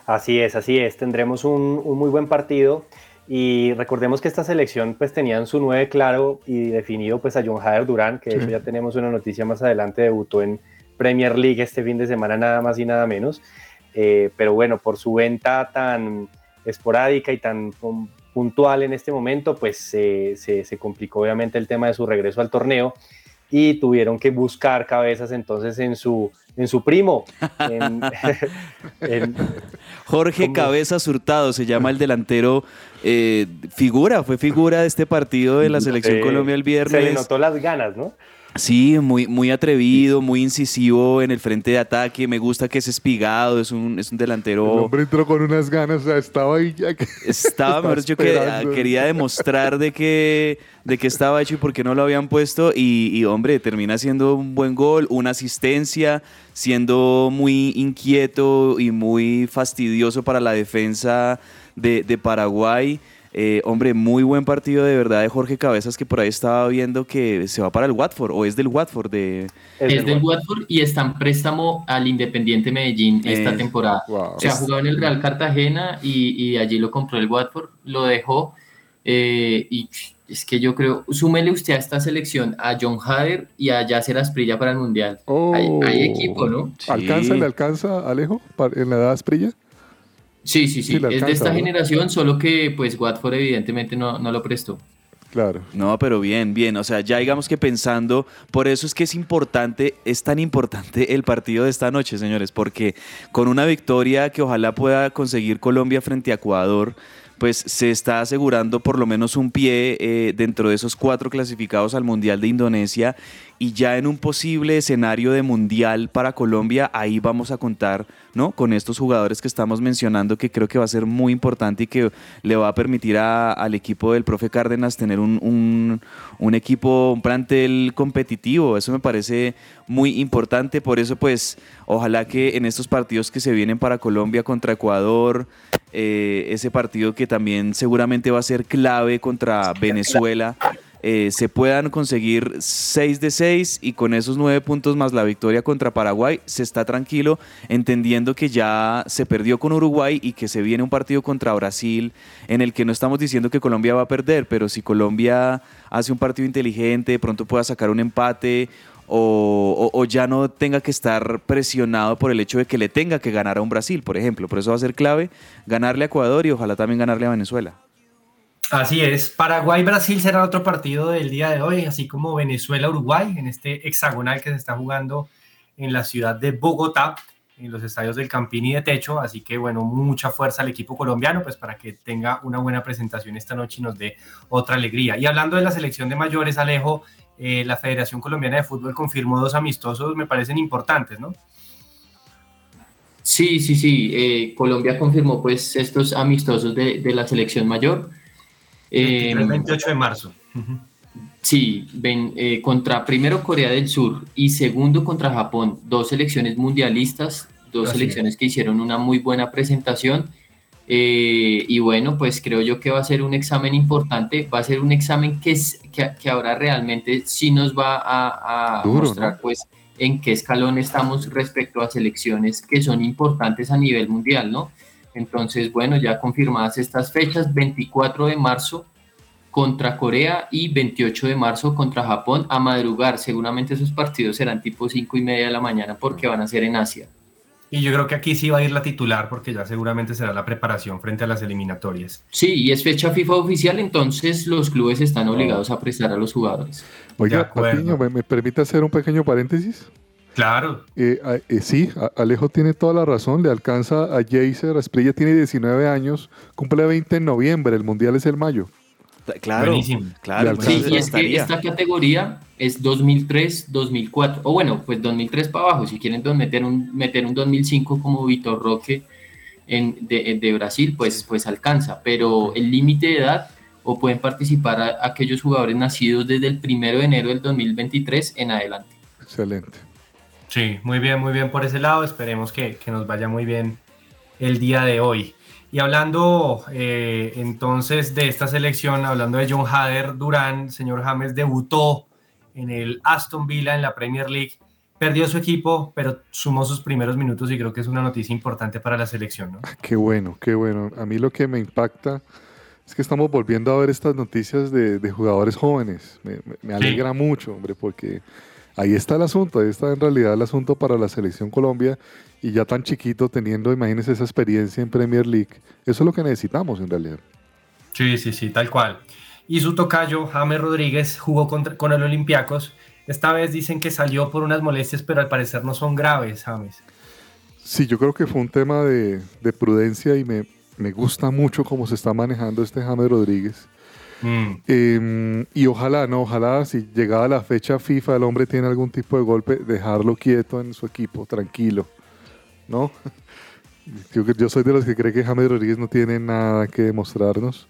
Speaker 1: Así es, así es, tendremos un, un muy buen partido y recordemos que esta selección pues tenían su nueve claro y definido pues a John Hader Durán, que de hecho ya tenemos una noticia más adelante, debutó en Premier League este fin de semana nada más y nada menos. Eh, pero bueno, por su venta tan esporádica y tan puntual en este momento, pues se, complicó obviamente el tema de su regreso al torneo y tuvieron que buscar cabezas entonces en su, en su primo.
Speaker 4: Jorge Cabezas Hurtado se llama el delantero eh, figura, fue figura de este partido de la Selección Colombia el viernes.
Speaker 1: Se le notó las ganas, ¿no?
Speaker 4: Sí, muy, muy atrevido, muy incisivo en el frente de ataque. Me gusta que es espigado, es un, es un
Speaker 3: El
Speaker 4: delantero.
Speaker 3: hombre entró con unas ganas, o sea, estaba ahí ya que...
Speaker 4: Estaba, mejor dicho, que
Speaker 3: esperando.
Speaker 4: quería demostrar de que, de que estaba hecho y por qué no lo habían puesto. Y, y, hombre, termina siendo un buen gol, una asistencia, siendo muy inquieto y muy fastidioso para la defensa de, de Paraguay. Eh, hombre, muy buen partido de verdad de Jorge Cabezas, que por ahí estaba viendo que se va para el Watford, o es del Watford de...
Speaker 7: Es
Speaker 2: Es
Speaker 7: del
Speaker 2: del Watford y está en préstamo al Independiente Medellín esta
Speaker 4: Eh,
Speaker 2: temporada.
Speaker 3: wow.
Speaker 2: Se ha jugado en el Real Cartagena y, y allí lo compró el Watford, lo dejó. eh, y es que yo creo, súmele usted a esta selección a John Hader y a Yasser Asprilla para el Mundial.
Speaker 3: Oh.
Speaker 2: Hay, hay equipo, ¿no?
Speaker 3: ¿Alcanza,
Speaker 4: Sí.
Speaker 3: le alcanza, Alejo, en la edad Asprilla?
Speaker 2: Sí, sí, sí. Es de esta
Speaker 3: ¿no?
Speaker 2: generación, solo que pues Watford evidentemente no, no lo prestó.
Speaker 3: Claro.
Speaker 4: No, pero bien, bien. O sea, ya digamos que pensando, por eso es que es importante, es tan importante el partido de esta noche, señores, porque con una victoria que ojalá pueda conseguir Colombia frente a Ecuador, pues se está asegurando por lo menos un pie eh, dentro de esos cuatro clasificados al Mundial de Indonesia y ya en un posible escenario de Mundial para Colombia, ahí vamos a contar ¿no? con estos jugadores que estamos mencionando que creo que va a ser muy importante y que le va a permitir a- al equipo del profe Cárdenas tener un, un- un equipo, un plantel competitivo. Eso me parece muy importante. Por eso, pues, ojalá que en estos partidos que se vienen para Colombia contra Ecuador, eh, ese partido que también seguramente va a ser clave contra Venezuela, eh, se puedan conseguir 6 de 6 y con esos 9 puntos más la victoria contra Paraguay, se está tranquilo entendiendo que ya se perdió con Uruguay y que se viene un partido contra Brasil en el que no estamos diciendo que Colombia va a perder, pero si Colombia hace un partido inteligente, de pronto pueda sacar un empate o, o- o ya no tenga que estar presionado por el hecho de que le tenga que ganar a un Brasil, por ejemplo. Por eso va a ser clave ganarle a Ecuador y ojalá también ganarle a Venezuela.
Speaker 1: Así es. Paraguay-Brasil será otro partido del día de hoy, así como Venezuela-Uruguay en este hexagonal que se está jugando en la ciudad de Bogotá, en los estadios del Campini de Techo. Así que, bueno, mucha fuerza al equipo colombiano, pues para que tenga una buena presentación esta noche y nos dé otra alegría. Y hablando de la selección de mayores, Alejo, eh, la Federación Colombiana de Fútbol confirmó dos amistosos, me parecen importantes, ¿no?
Speaker 2: Sí, sí, sí. eh, Colombia confirmó pues estos amistosos de, de la selección mayor. Eh,
Speaker 1: el 28 de marzo.
Speaker 2: Sí, ven, eh, contra primero Corea del Sur y segundo contra Japón, dos selecciones mundialistas, dos
Speaker 1: Así
Speaker 2: selecciones que hicieron una muy buena presentación. eh, y bueno, pues creo yo que va a ser un examen importante, va a ser un examen que, es, que, que ahora realmente sí nos va a, a
Speaker 3: Duro,
Speaker 2: mostrar
Speaker 3: ¿no?
Speaker 2: pues en qué escalón estamos respecto a selecciones que son importantes a nivel mundial, ¿no? Entonces, bueno, ya confirmadas estas fechas, 24 de marzo contra Corea y 28 de marzo contra Japón a madrugar. Seguramente esos partidos serán tipo 5 y media de la mañana porque van a ser en Asia.
Speaker 1: Y yo creo que aquí sí va a ir la titular porque ya seguramente será la preparación frente a las eliminatorias.
Speaker 2: Sí, y es fecha FIFA oficial, entonces los clubes están obligados a prestar a los jugadores.
Speaker 3: Oiga. Patiño, ¿me, me permite hacer un pequeño paréntesis?
Speaker 1: Claro,
Speaker 3: Eh, a- eh, sí, Alejo tiene toda la razón, le alcanza a Jaser, Asprilla tiene 19 años, cumple 20 en noviembre, el Mundial es el mayo.
Speaker 4: Claro,
Speaker 1: Buenísimo.
Speaker 4: claro.
Speaker 2: Sí, y es que esta categoría es 2003, 2004, o bueno, pues 2003 para abajo, si quieren meter un, meter un 2005 como Vitor Roque en, de, de Brasil, pues, pues alcanza, pero el límite de edad o pueden participar a- aquellos jugadores nacidos desde el primero de enero del 2023 en adelante.
Speaker 3: Excelente.
Speaker 1: Sí, muy bien, muy bien por ese lado. Esperemos que, que nos vaya muy bien el día de hoy. Y hablando eh, entonces de esta selección, hablando de John Hader, Durán, señor James debutó en el Aston Villa en la Premier League. Perdió su equipo, pero sumó sus primeros minutos y creo que es una noticia importante para la selección. ¿no?
Speaker 3: Qué bueno, qué bueno. A mí lo que me impacta es que estamos volviendo a ver estas noticias de, de jugadores jóvenes. Me, me- me alegra mucho, hombre, porque ahí está el asunto, ahí está en realidad el asunto para la selección Colombia y ya tan chiquito teniendo, imagínense esa experiencia en Premier League. Eso es lo que necesitamos en realidad.
Speaker 1: Sí, sí, sí, tal cual. Y su tocayo, James Rodríguez, jugó contra- con el Olympiacos. Esta vez dicen que salió por unas molestias, pero al parecer no son graves, James.
Speaker 3: Sí, yo creo que fue un tema de, de prudencia y me, me gusta mucho cómo se está manejando este James Rodríguez.
Speaker 8: Mm.
Speaker 3: Eh, y ojalá, no, ojalá si llegada la fecha FIFA el hombre tiene algún tipo de golpe, dejarlo quieto en su equipo, tranquilo, ¿no? Yo, yo soy de los que cree que James Rodríguez no tiene nada que demostrarnos.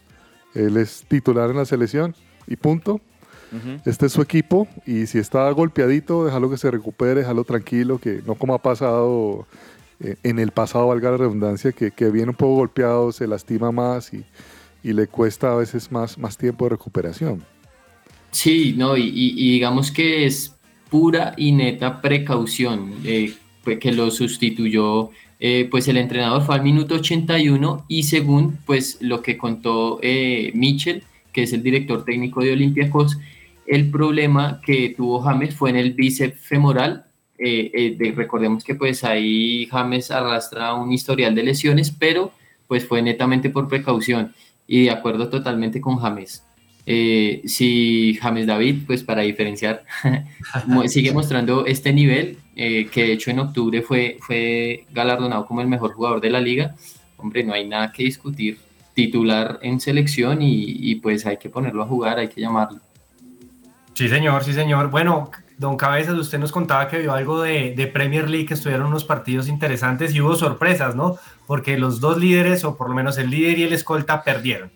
Speaker 3: Él es titular en la selección y punto. Este es su equipo y si está golpeadito, déjalo que se recupere, déjalo tranquilo, que no como ha pasado eh, en el pasado, valga la redundancia, que, que viene un poco golpeado, se lastima más y, y le cuesta a veces más, más tiempo de recuperación.
Speaker 2: Sí, no, y, digamos que es pura y neta precaución eh, que lo sustituyó, eh, pues el entrenador fue al minuto 81 y según pues lo que contó eh, Mitchell, que es el director técnico de Olympiacos, el problema que tuvo James fue en el bíceps femoral. eh, de- recordemos que pues ahí James arrastra un historial de lesiones, pero pues fue netamente por precaución y de acuerdo totalmente con James. Eh, si James David, pues para diferenciar, sigue mostrando este nivel, eh, que de hecho en octubre fue, fue galardonado como el mejor jugador de la liga, hombre, no hay nada que discutir. Titular en selección y, y pues hay que ponerlo a jugar, hay que llamarlo.
Speaker 8: Sí, señor, sí, señor. Bueno, don Cabezas, usted nos contaba que vio algo de, de Premier League, que estuvieron unos partidos interesantes y hubo sorpresas, ¿no? Porque los dos líderes, o por lo menos el líder y el escolta, perdieron.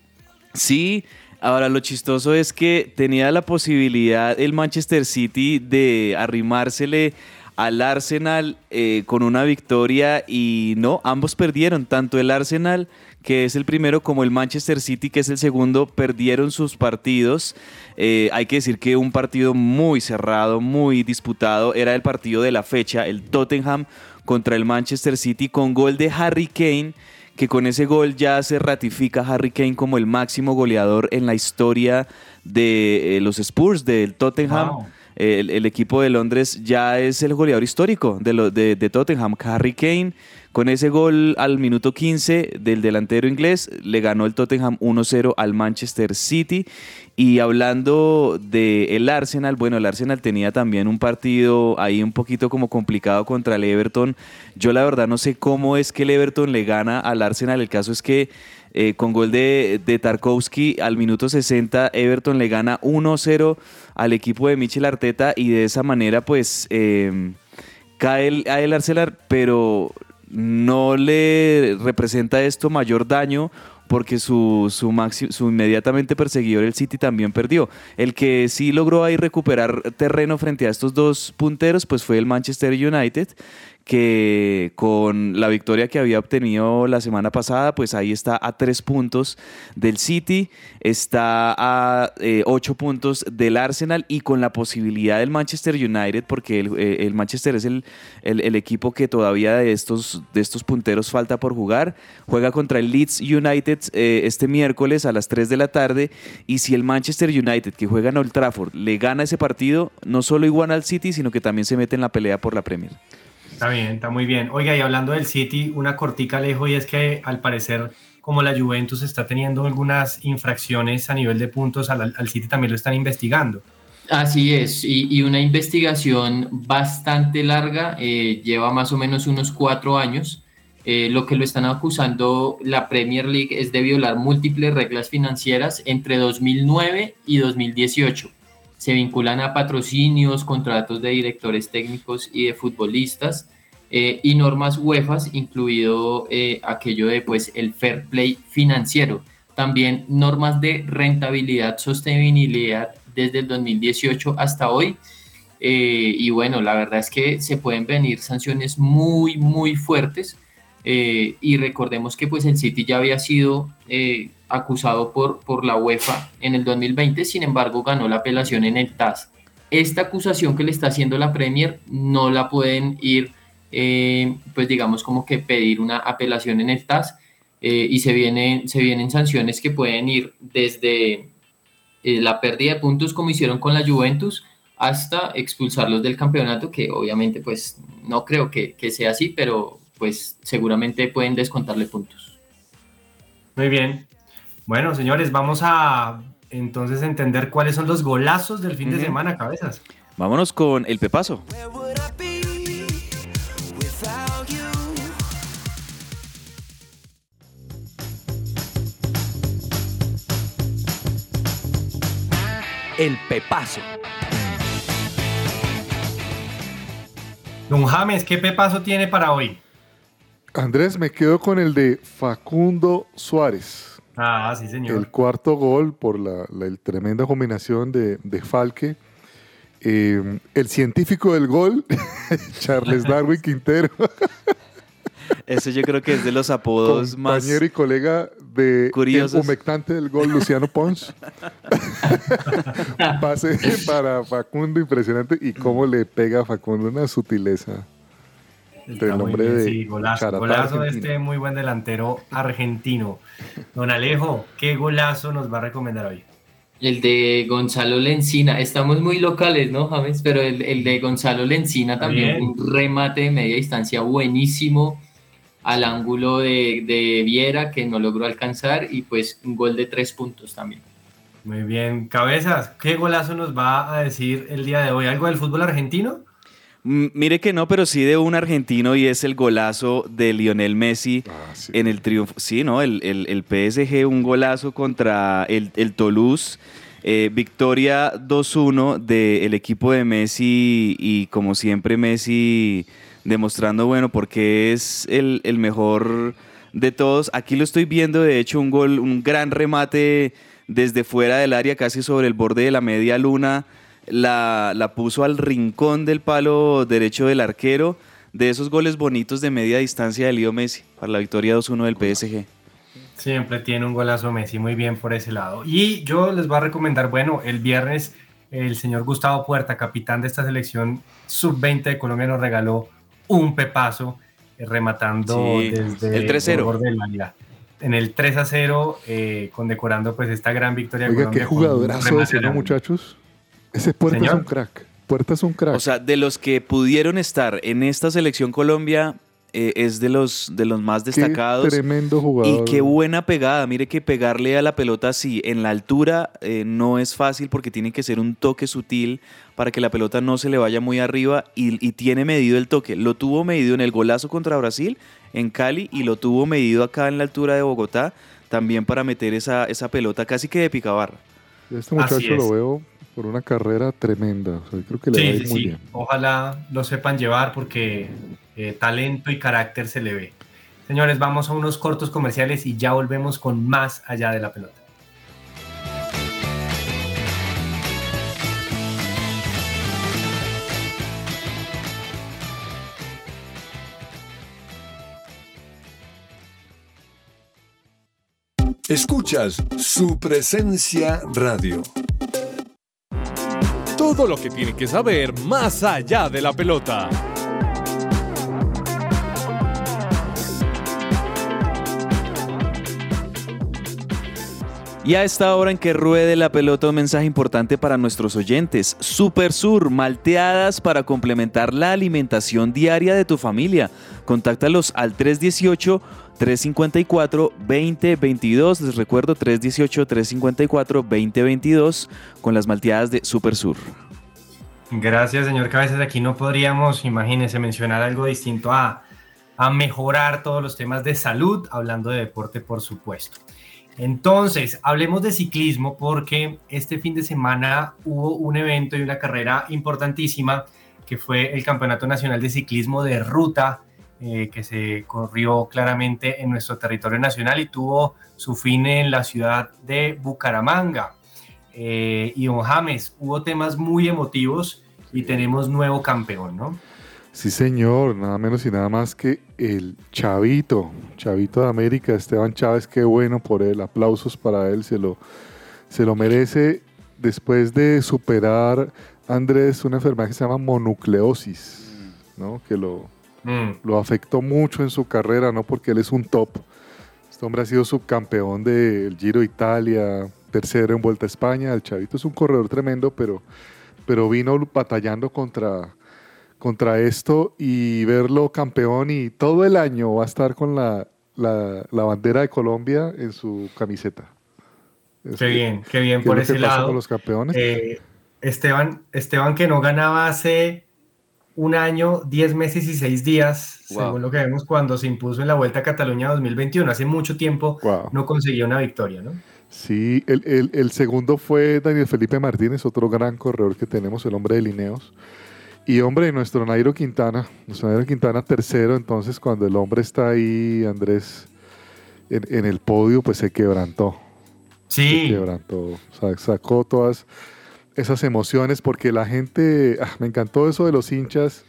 Speaker 4: Sí, ahora lo chistoso es que tenía la posibilidad el Manchester City de arrimársele al Arsenal eh, con una victoria y no, ambos perdieron, tanto el Arsenal que es el primero como el Manchester City que es el segundo, perdieron sus partidos. Eh, hay que decir que un partido muy cerrado, muy disputado, era el partido de la fecha, el Tottenham contra el Manchester City con gol de Harry Kane que con ese gol ya se ratifica Harry Kane como el máximo goleador en la historia de eh, los Spurs, del Tottenham.
Speaker 8: Wow.
Speaker 4: El, el equipo de Londres ya es el goleador histórico de, lo- de, de Tottenham. Harry Kane, con ese gol al minuto 15 del delantero inglés, le ganó el Tottenham 1-0 al Manchester City. Y hablando del Arsenal, bueno, el Arsenal tenía también un partido ahí un poquito como complicado contra el Everton. Yo la verdad no sé cómo es que el Everton le gana al Arsenal. El caso es que eh, con gol de, de Tarkovsky al minuto 60, Everton le gana 1-0 al equipo de Michel Arteta y de esa manera pues eh, cae el, el Arsenal, pero no le representa esto mayor daño porque su, su, maxi- su inmediatamente perseguidor, el City, también perdió. El que sí logró ahí recuperar terreno frente a estos dos punteros, pues fue el Manchester United, que con la victoria que había obtenido la semana pasada, pues ahí está a tres puntos del City, está a eh, ocho puntos del Arsenal y con la posibilidad del Manchester United, porque el, eh, Manchester es el, el- el equipo que todavía de estos, de estos punteros falta por jugar, juega contra el Leeds United eh, este miércoles a las 3 de la tarde y si el Manchester United que juega en Old Trafford le gana ese partido, no solo igual al City, sino que también se mete en la pelea por la Premier.
Speaker 8: Está bien, está muy bien. Oiga, y hablando del City, una cortica lejos y es que al parecer, como la Juventus está teniendo algunas infracciones a nivel de puntos, al, al City también lo están investigando.
Speaker 2: Así es, y, y una investigación bastante larga, eh, lleva más o menos unos cuatro años. Eh, lo que lo están acusando la Premier League es de violar múltiples reglas financieras entre 2009 y 2018. Se vinculan a patrocinios, contratos de directores técnicos y de futbolistas eh, y normas UEFA, incluido eh, aquello de pues el fair play financiero. También normas de rentabilidad, sostenibilidad desde el 2018 hasta hoy. Eh, y bueno, la verdad es que se pueden venir sanciones muy, muy fuertes. Eh, y recordemos que pues el City ya había sido eh, acusado por, por la UEFA en el 2020, sin embargo ganó la apelación en el TAS. Esta acusación que le está haciendo la Premier no la pueden ir, eh, pues digamos como que pedir una apelación en el TAS eh, y se vienen, se vienen sanciones que pueden ir desde eh, la pérdida de puntos como hicieron con la Juventus hasta expulsarlos del campeonato, que obviamente pues no creo que, que sea así, pero pues seguramente pueden descontarle puntos.
Speaker 8: Muy bien. Bueno, señores, vamos a entonces entender cuáles son los golazos del fin de semana, cabezas.
Speaker 4: Vámonos con el Pepazo.
Speaker 9: El pepazo.
Speaker 1: Don James, ¿qué pepazo tiene para hoy?
Speaker 3: Andrés, me quedo con el de Facundo Suárez.
Speaker 1: Ah, sí, señor.
Speaker 3: El cuarto gol por la, la- tremenda combinación de, de Falque. Eh, el científico del gol, Charles Darwin Quintero,
Speaker 4: Ese yo creo que es de los apodos más...
Speaker 3: compañero y colega de el
Speaker 4: curiosos.
Speaker 3: humectante del gol, Luciano Pons. Pase para Facundo, impresionante. Y cómo le pega a Facundo una sutileza.
Speaker 1: Está
Speaker 3: el nombre
Speaker 1: bien,
Speaker 3: de
Speaker 1: sí, golazo,
Speaker 3: Charatá
Speaker 1: golazo de este muy buen delantero argentino. Don Alejo, ¿qué golazo nos va a recomendar hoy?
Speaker 2: El de Gonzalo Lencina, estamos muy locales, ¿no, James? Pero el, el de Gonzalo Lencina también,
Speaker 1: Bien.
Speaker 2: un remate de media distancia buenísimo al ángulo de, de Viera que no logró alcanzar y pues un gol de tres puntos también.
Speaker 1: Muy bien, cabezas, ¿qué golazo nos va a decir el día de hoy? ¿Algo del fútbol argentino?
Speaker 4: Mm, Mire que no, pero sí de un argentino y es el golazo de Lionel Messi
Speaker 3: Ah, sí.
Speaker 4: en el triunfo. Sí, ¿no? El, el- el PSG, un golazo contra el, el Toulouse. Eh, victoria 2-1 del equipo de Messi y como siempre Messi demostrando, bueno, porque es el, el mejor de todos. Aquí lo estoy viendo, de hecho, un gol, un gran remate desde fuera del área, casi sobre el borde de la media luna. La, la puso al rincón del palo derecho del arquero. De esos goles bonitos de media distancia de Leo Messi para la victoria 2-1 del PSG.
Speaker 1: Siempre tiene un golazo Messi, muy bien por ese lado. Y yo les voy a recomendar, bueno, el viernes el señor Gustavo Puerta, capitán de esta selección sub-20 de Colombia, nos regaló un pepazo eh, rematando
Speaker 4: Sí,
Speaker 1: desde
Speaker 4: el 3-0.
Speaker 1: borde del área. En el 3 a 0, eh, condecorando pues esta gran victoria
Speaker 3: Oiga,
Speaker 1: Colombia.
Speaker 3: qué jugadorazo ese, ¿no, muchachos? Ese Puerta
Speaker 1: Señor.
Speaker 3: es un crack. Puerta es un crack.
Speaker 4: O sea, de los que pudieron estar en esta selección Colombia, eh, es de los, de los más
Speaker 3: Qué
Speaker 4: destacados.
Speaker 3: tremendo jugador.
Speaker 4: Y qué buena pegada. Mire que pegarle a la pelota así en la altura eh, no es fácil porque tiene que ser un toque sutil para que la pelota no se le vaya muy arriba y, y tiene medido el toque. Lo tuvo medido en el golazo contra Brasil en Cali y lo tuvo medido acá en la altura de Bogotá también para meter esa, esa pelota casi que de picabarra.
Speaker 3: Este muchacho lo veo por una carrera tremenda. O sea, creo que le va a
Speaker 1: Sí,
Speaker 3: ir
Speaker 1: sí,
Speaker 3: muy
Speaker 1: sí.
Speaker 3: bien.
Speaker 1: Ojalá lo sepan llevar porque eh, talento y carácter se le ve. Señores, vamos a unos cortos comerciales y ya volvemos con más allá de la pelota.
Speaker 6: Escuchas su presencia radio.
Speaker 9: Todo lo que tiene que saber más allá de la pelota.
Speaker 4: Y a esta hora en que ruede la pelota, un mensaje importante para nuestros oyentes. Super Sur, malteadas para complementar la alimentación diaria de tu familia. Contáctalos al 318-354-2022. Les recuerdo, 318-354-2022 con las malteadas de Super Sur.
Speaker 1: Gracias, señor Cabezas. Aquí no podríamos, imagínense, mencionar algo distinto a, a mejorar todos los temas de salud, hablando de deporte, por supuesto. Entonces, hablemos de ciclismo porque este fin de semana hubo un evento y una carrera importantísima que fue el Campeonato Nacional de Ciclismo de Ruta, eh, que se corrió claramente en nuestro territorio nacional y tuvo su fin en la ciudad de Bucaramanga. Eh, y don James, hubo temas muy emotivos y tenemos nuevo campeón, ¿no?
Speaker 3: Sí, señor, nada menos y nada más que el Chavito, Chavito de América, Esteban Chávez, qué bueno por él, aplausos para él, se lo, se lo merece después de superar, Andrés, una enfermedad que se llama monucleosis, ¿no? Que lo,
Speaker 1: Mm,
Speaker 3: lo afectó mucho en su carrera, no porque él es un top. Este hombre ha sido subcampeón del Giro Italia, tercero en Vuelta a España. El Chavito es un corredor tremendo, pero, pero vino batallando contra, contra esto y verlo campeón y todo el año va a estar con la, la, la bandera de Colombia en su camiseta. Es-
Speaker 1: qué bien, qué bien
Speaker 3: ¿qué es
Speaker 1: por ese lado.
Speaker 3: con los campeones?
Speaker 1: Eh, Esteban, Esteban que no ganaba hace un año, 10 meses y 6 días,
Speaker 4: Wow.
Speaker 1: según lo que vemos cuando se impuso en la Vuelta a Cataluña 2021. Hace mucho tiempo
Speaker 3: Wow.
Speaker 1: no conseguía una victoria, ¿no?
Speaker 3: Sí, el, el- el segundo fue Daniel Felipe Martínez, otro gran corredor que tenemos, el hombre de Lineos. Y hombre, nuestro Nairo Quintana, nuestro Nairo Quintana tercero, entonces cuando el hombre está ahí, Andrés, en, en el podio, pues se quebrantó. Se
Speaker 1: Sí,
Speaker 3: quebrantó, o sea, sacó todas esas emociones porque la gente, ah, me encantó eso de los hinchas.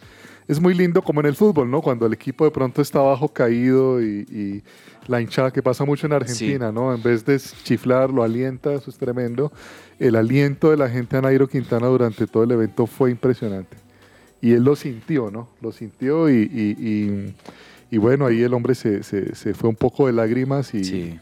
Speaker 3: Es muy lindo como en el fútbol, ¿no? Cuando el equipo de pronto está abajo caído y, y la hinchada que pasa mucho en Argentina, ¿no? En vez de chiflar, lo alienta, eso es tremendo. El aliento de la gente a Nairo Quintana durante todo el evento fue impresionante. Y él lo sintió, ¿no? Lo sintió y, y- y- bueno, ahí el hombre se, se- se fue un poco de lágrimas y,
Speaker 4: Sí.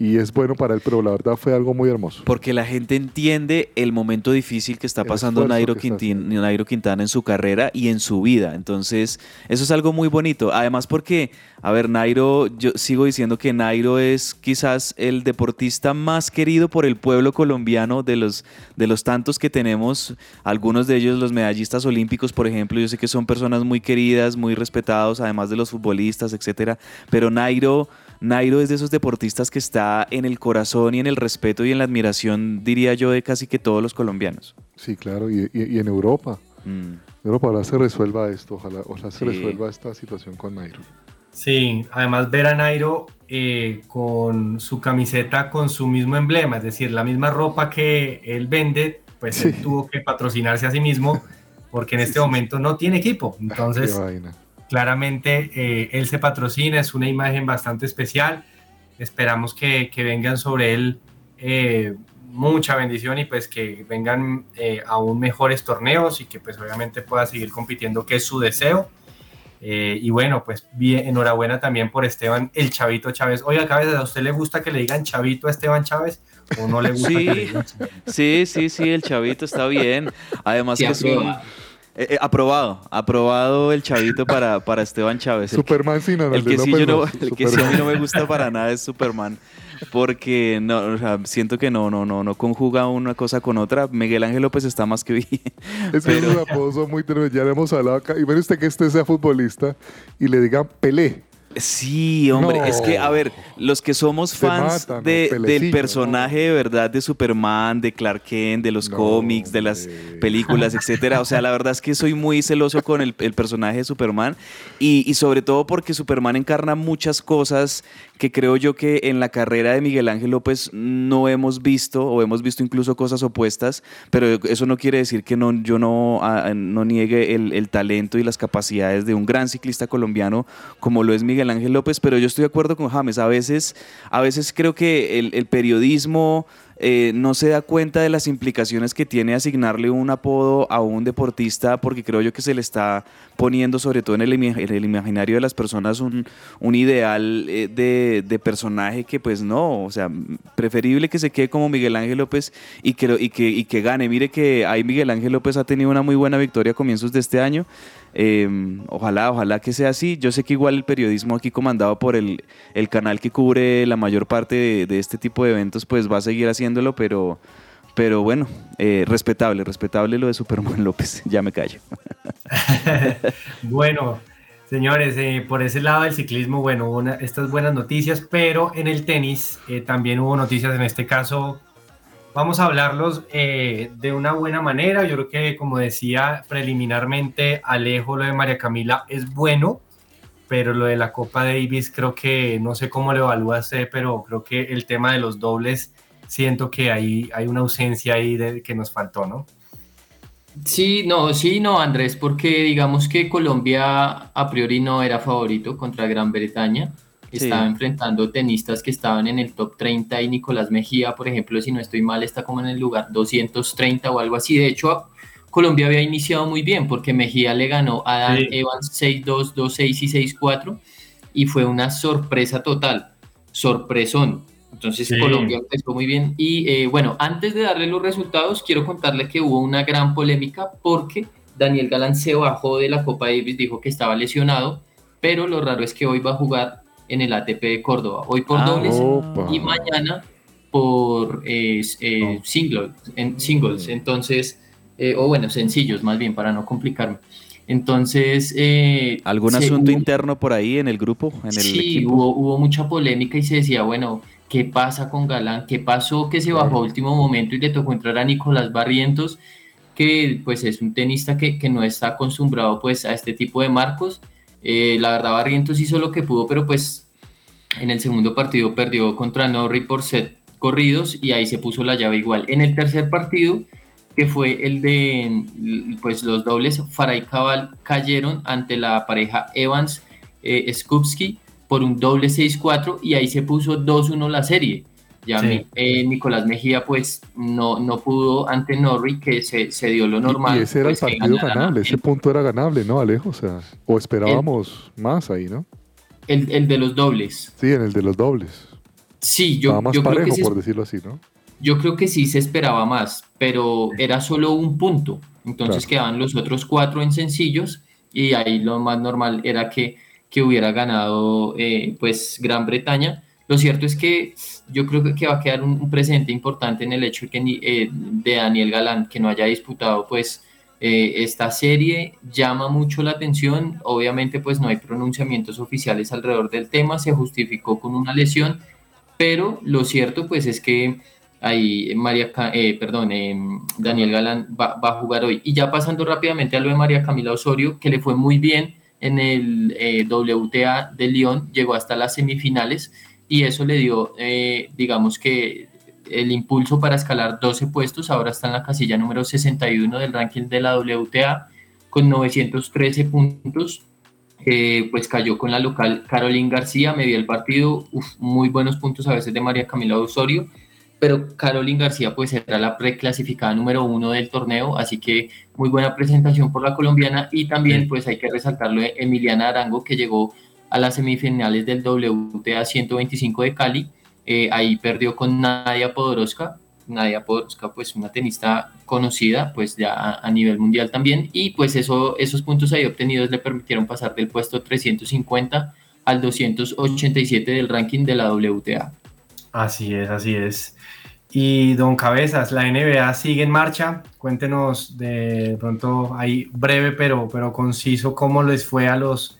Speaker 3: Y es bueno para él, pero la verdad fue algo muy hermoso.
Speaker 4: Porque la gente entiende el momento difícil que está
Speaker 3: El
Speaker 4: pasando Nairo,
Speaker 3: que está
Speaker 4: Quintin- Nairo Quintana en su carrera y en su vida. Entonces, eso es algo muy bonito. Además, porque, a ver, Nairo, yo sigo diciendo que Nairo es quizás el deportista más querido por el pueblo colombiano de los, de los tantos que tenemos. Algunos de ellos, los medallistas olímpicos, por ejemplo, yo sé que son personas muy queridas, muy respetados, además de los futbolistas, etcétera. Pero Nairo. Nairo es de esos deportistas que está en el corazón y en el respeto y en la admiración, diría yo, de casi que todos los colombianos.
Speaker 3: Sí, claro, y, y- y en Europa.
Speaker 4: Mm.
Speaker 3: En Europa, ojalá se resuelva esto, ojalá, ojalá se
Speaker 4: Sí.
Speaker 3: resuelva esta situación con Nairo.
Speaker 1: sí. Además, ver a Nairo eh, con su camiseta con su mismo emblema, es decir, la misma ropa que él vende, pues
Speaker 3: Sí.
Speaker 1: él tuvo que patrocinarse a sí mismo porque en este momento no tiene equipo. Entonces,
Speaker 3: Qué vaina.
Speaker 1: Claramente eh, él se patrocina, es una imagen bastante especial. Esperamos que, que vengan sobre él eh, mucha bendición y pues que vengan eh, aún mejores torneos y que pues obviamente pueda seguir compitiendo, que es su deseo. Eh, y bueno, pues bien, enhorabuena también por Esteban, el Chavito Chávez. Oiga, Chávez, ¿a usted le gusta que le digan Chavito a Esteban Chávez o no le gusta
Speaker 4: Sí.
Speaker 1: que le digan Chavito?
Speaker 4: Sí, sí, sí, el chavito está bien. Además
Speaker 2: Sí,
Speaker 4: que es un-
Speaker 2: aprueba.
Speaker 4: Eh, eh, aprobado, aprobado el chavito para, para Esteban Chávez.
Speaker 3: Superman sin
Speaker 4: el que sí yo no, el que sí a mí no me gusta para nada es Superman. Porque no, o sea, siento que no, no, no, no conjuga una cosa con otra. Miguel Ángel López está más que bien.
Speaker 3: Es que esos apodos son muy tremendos, ya le hemos hablado acá. Y bueno, usted que este sea futbolista y le digan Pelé.
Speaker 4: Sí, hombre,
Speaker 3: No.
Speaker 4: es que, a ver, los que somos fans
Speaker 3: matan,
Speaker 4: de- del personaje de verdad de Superman, de Clark Kent, de los
Speaker 3: No,
Speaker 4: cómics, de las películas, etcétera. O sea, la verdad es que soy muy celoso con el, el personaje de Superman y, y sobre todo porque Superman encarna muchas cosas que creo yo que en la carrera de Miguel Ángel López no hemos visto o hemos visto incluso cosas opuestas, pero eso no quiere decir que no, yo no, ah, no niegue el, el talento y las capacidades de un gran ciclista colombiano como lo es Miguel Ángel López, pero yo estoy de acuerdo con James, a veces, a veces creo que el, el periodismo eh, no se da cuenta de las implicaciones que tiene asignarle un apodo a un deportista, porque creo yo que se le está poniendo, sobre todo en el, imaginario de las personas, un, un ideal eh, de, de personaje que pues no, o sea, preferible que se quede como Miguel Ángel López y que, y que, y que gane. Mire que ahí Miguel Ángel López ha tenido una muy buena victoria a comienzos de este año. Eh, ojalá, ojalá que sea así. Yo sé que igual el periodismo aquí comandado por el, el canal que cubre la mayor parte de, de este tipo de eventos, pues va a seguir haciéndolo, pero, pero bueno, eh, respetable, respetable lo de Superman López. Ya me callo.
Speaker 1: Bueno, señores, eh, por ese lado del ciclismo, bueno, una- estas buenas noticias, pero en el tenis eh, también hubo noticias, en este caso vamos a hablarlos eh, de una buena manera. Yo creo que, como decía preliminarmente, Alejo, lo de María Camila es bueno, pero lo de la Copa Davis creo que, no sé cómo lo evalúaste, pero creo que el tema de los dobles, siento que ahí hay una ausencia ahí de, que nos faltó, ¿no?
Speaker 2: Sí, no, sí, no, Andrés, porque digamos que Colombia a priori no era favorito contra Gran Bretaña.
Speaker 4: Sí.
Speaker 2: Estaba enfrentando tenistas que estaban en el top 30 y Nicolás Mejía, por ejemplo, si no estoy mal, está como en el lugar 230 o algo así. De hecho, Colombia había iniciado muy bien porque Mejía le ganó a Dan
Speaker 1: Sí.
Speaker 2: Evans 6-2, 2-6 y 6-4 y fue una sorpresa total, sorpresón. Entonces
Speaker 1: Sí.
Speaker 2: Colombia empezó muy bien y eh, bueno, antes de darle los resultados, quiero contarle que hubo una gran polémica porque Daniel Galán se bajó de la Copa Davis, dijo que estaba lesionado, pero lo raro es que hoy va a jugar en el ATP de Córdoba, hoy por
Speaker 4: Ah,
Speaker 2: dobles
Speaker 3: Opa.
Speaker 2: y mañana por eh, eh,
Speaker 3: No.
Speaker 2: single- en singles,
Speaker 3: Mm.
Speaker 2: entonces, eh, o bueno, sencillos más bien para no complicarme. Entonces, eh,
Speaker 4: ¿Algún asunto
Speaker 2: hubo-
Speaker 4: interno por ahí en el grupo, en el
Speaker 2: sí,
Speaker 4: equipo?
Speaker 2: hubo, hubo mucha polémica y se decía, bueno, ¿qué pasa con Galán? ¿Qué pasó que se bajó a último momento y le tocó entrar a Nicolás Barrientos? que pues es un tenista que, que no está acostumbrado pues a este tipo de marcos. Eh, la verdad Barrientos hizo lo que pudo, pero pues en el segundo partido perdió contra Norrie por set corridos y ahí se puso la llave igual. En el tercer partido, que fue el de pues los dobles, Faray Cabal cayeron ante la pareja Evans eh, Skupski por un doble 6-4 y ahí se puso 2-1 la serie. Ya eh, Nicolás Mejía pues no, no pudo ante Norrie, que se, se dio lo normal.
Speaker 3: Y ese era el
Speaker 2: pues,
Speaker 3: partido ganable, ese punto era ganable, ¿no, Alejo? O sea, o esperábamos más ahí, ¿no?
Speaker 2: El, el, de los dobles.
Speaker 3: Sí, en el de los dobles.
Speaker 2: Sí, yo,
Speaker 3: más
Speaker 2: yo
Speaker 3: parejo,
Speaker 2: creo que
Speaker 3: por decirlo así, ¿no?
Speaker 2: Yo creo que sí se esperaba más, pero era solo un punto. Entonces quedaban los otros cuatro en sencillos y ahí lo más normal era que, que hubiera ganado eh, pues Gran Bretaña lo cierto es que yo creo que va a quedar un, presente importante en el hecho que, eh, de Daniel Galán, que no haya disputado pues eh, esta serie, llama mucho la atención. Obviamente pues no hay pronunciamientos oficiales alrededor del tema, se justificó con una lesión, pero lo cierto pues es que ahí María, eh, perdón, Daniel Galán va, va, a jugar hoy. Y ya pasando rápidamente a lo de María Camila Osorio, que le fue muy bien en el WTA de Lyon, llegó hasta las semifinales y eso le dio, eh, digamos que el impulso para escalar 12 puestos, ahora está en la casilla número 61 del ranking de la WTA con 913 puntos, eh, pues cayó con la local Caroline García, me dio el partido, muy buenos puntos a veces de María Camila Osorio, pero Caroline García pues era la preclasificada número uno del torneo, así que muy buena presentación por la colombiana y también pues hay que resaltarlo de Emiliana Arango que llegó a las semifinales del WTA 125 de Cali. Eh, ahí perdió con Nadia Podoroska. Nadia Podoroska, pues una tenista conocida, pues ya a, nivel mundial también. Y pues eso, esos puntos ahí obtenidos le permitieron pasar del puesto 350 al 287 del ranking de la WTA.
Speaker 8: Así es, así es. Y don Cabezas, la NBA sigue en marcha. Cuéntenos de pronto ahí breve pero, pero conciso cómo les fue a los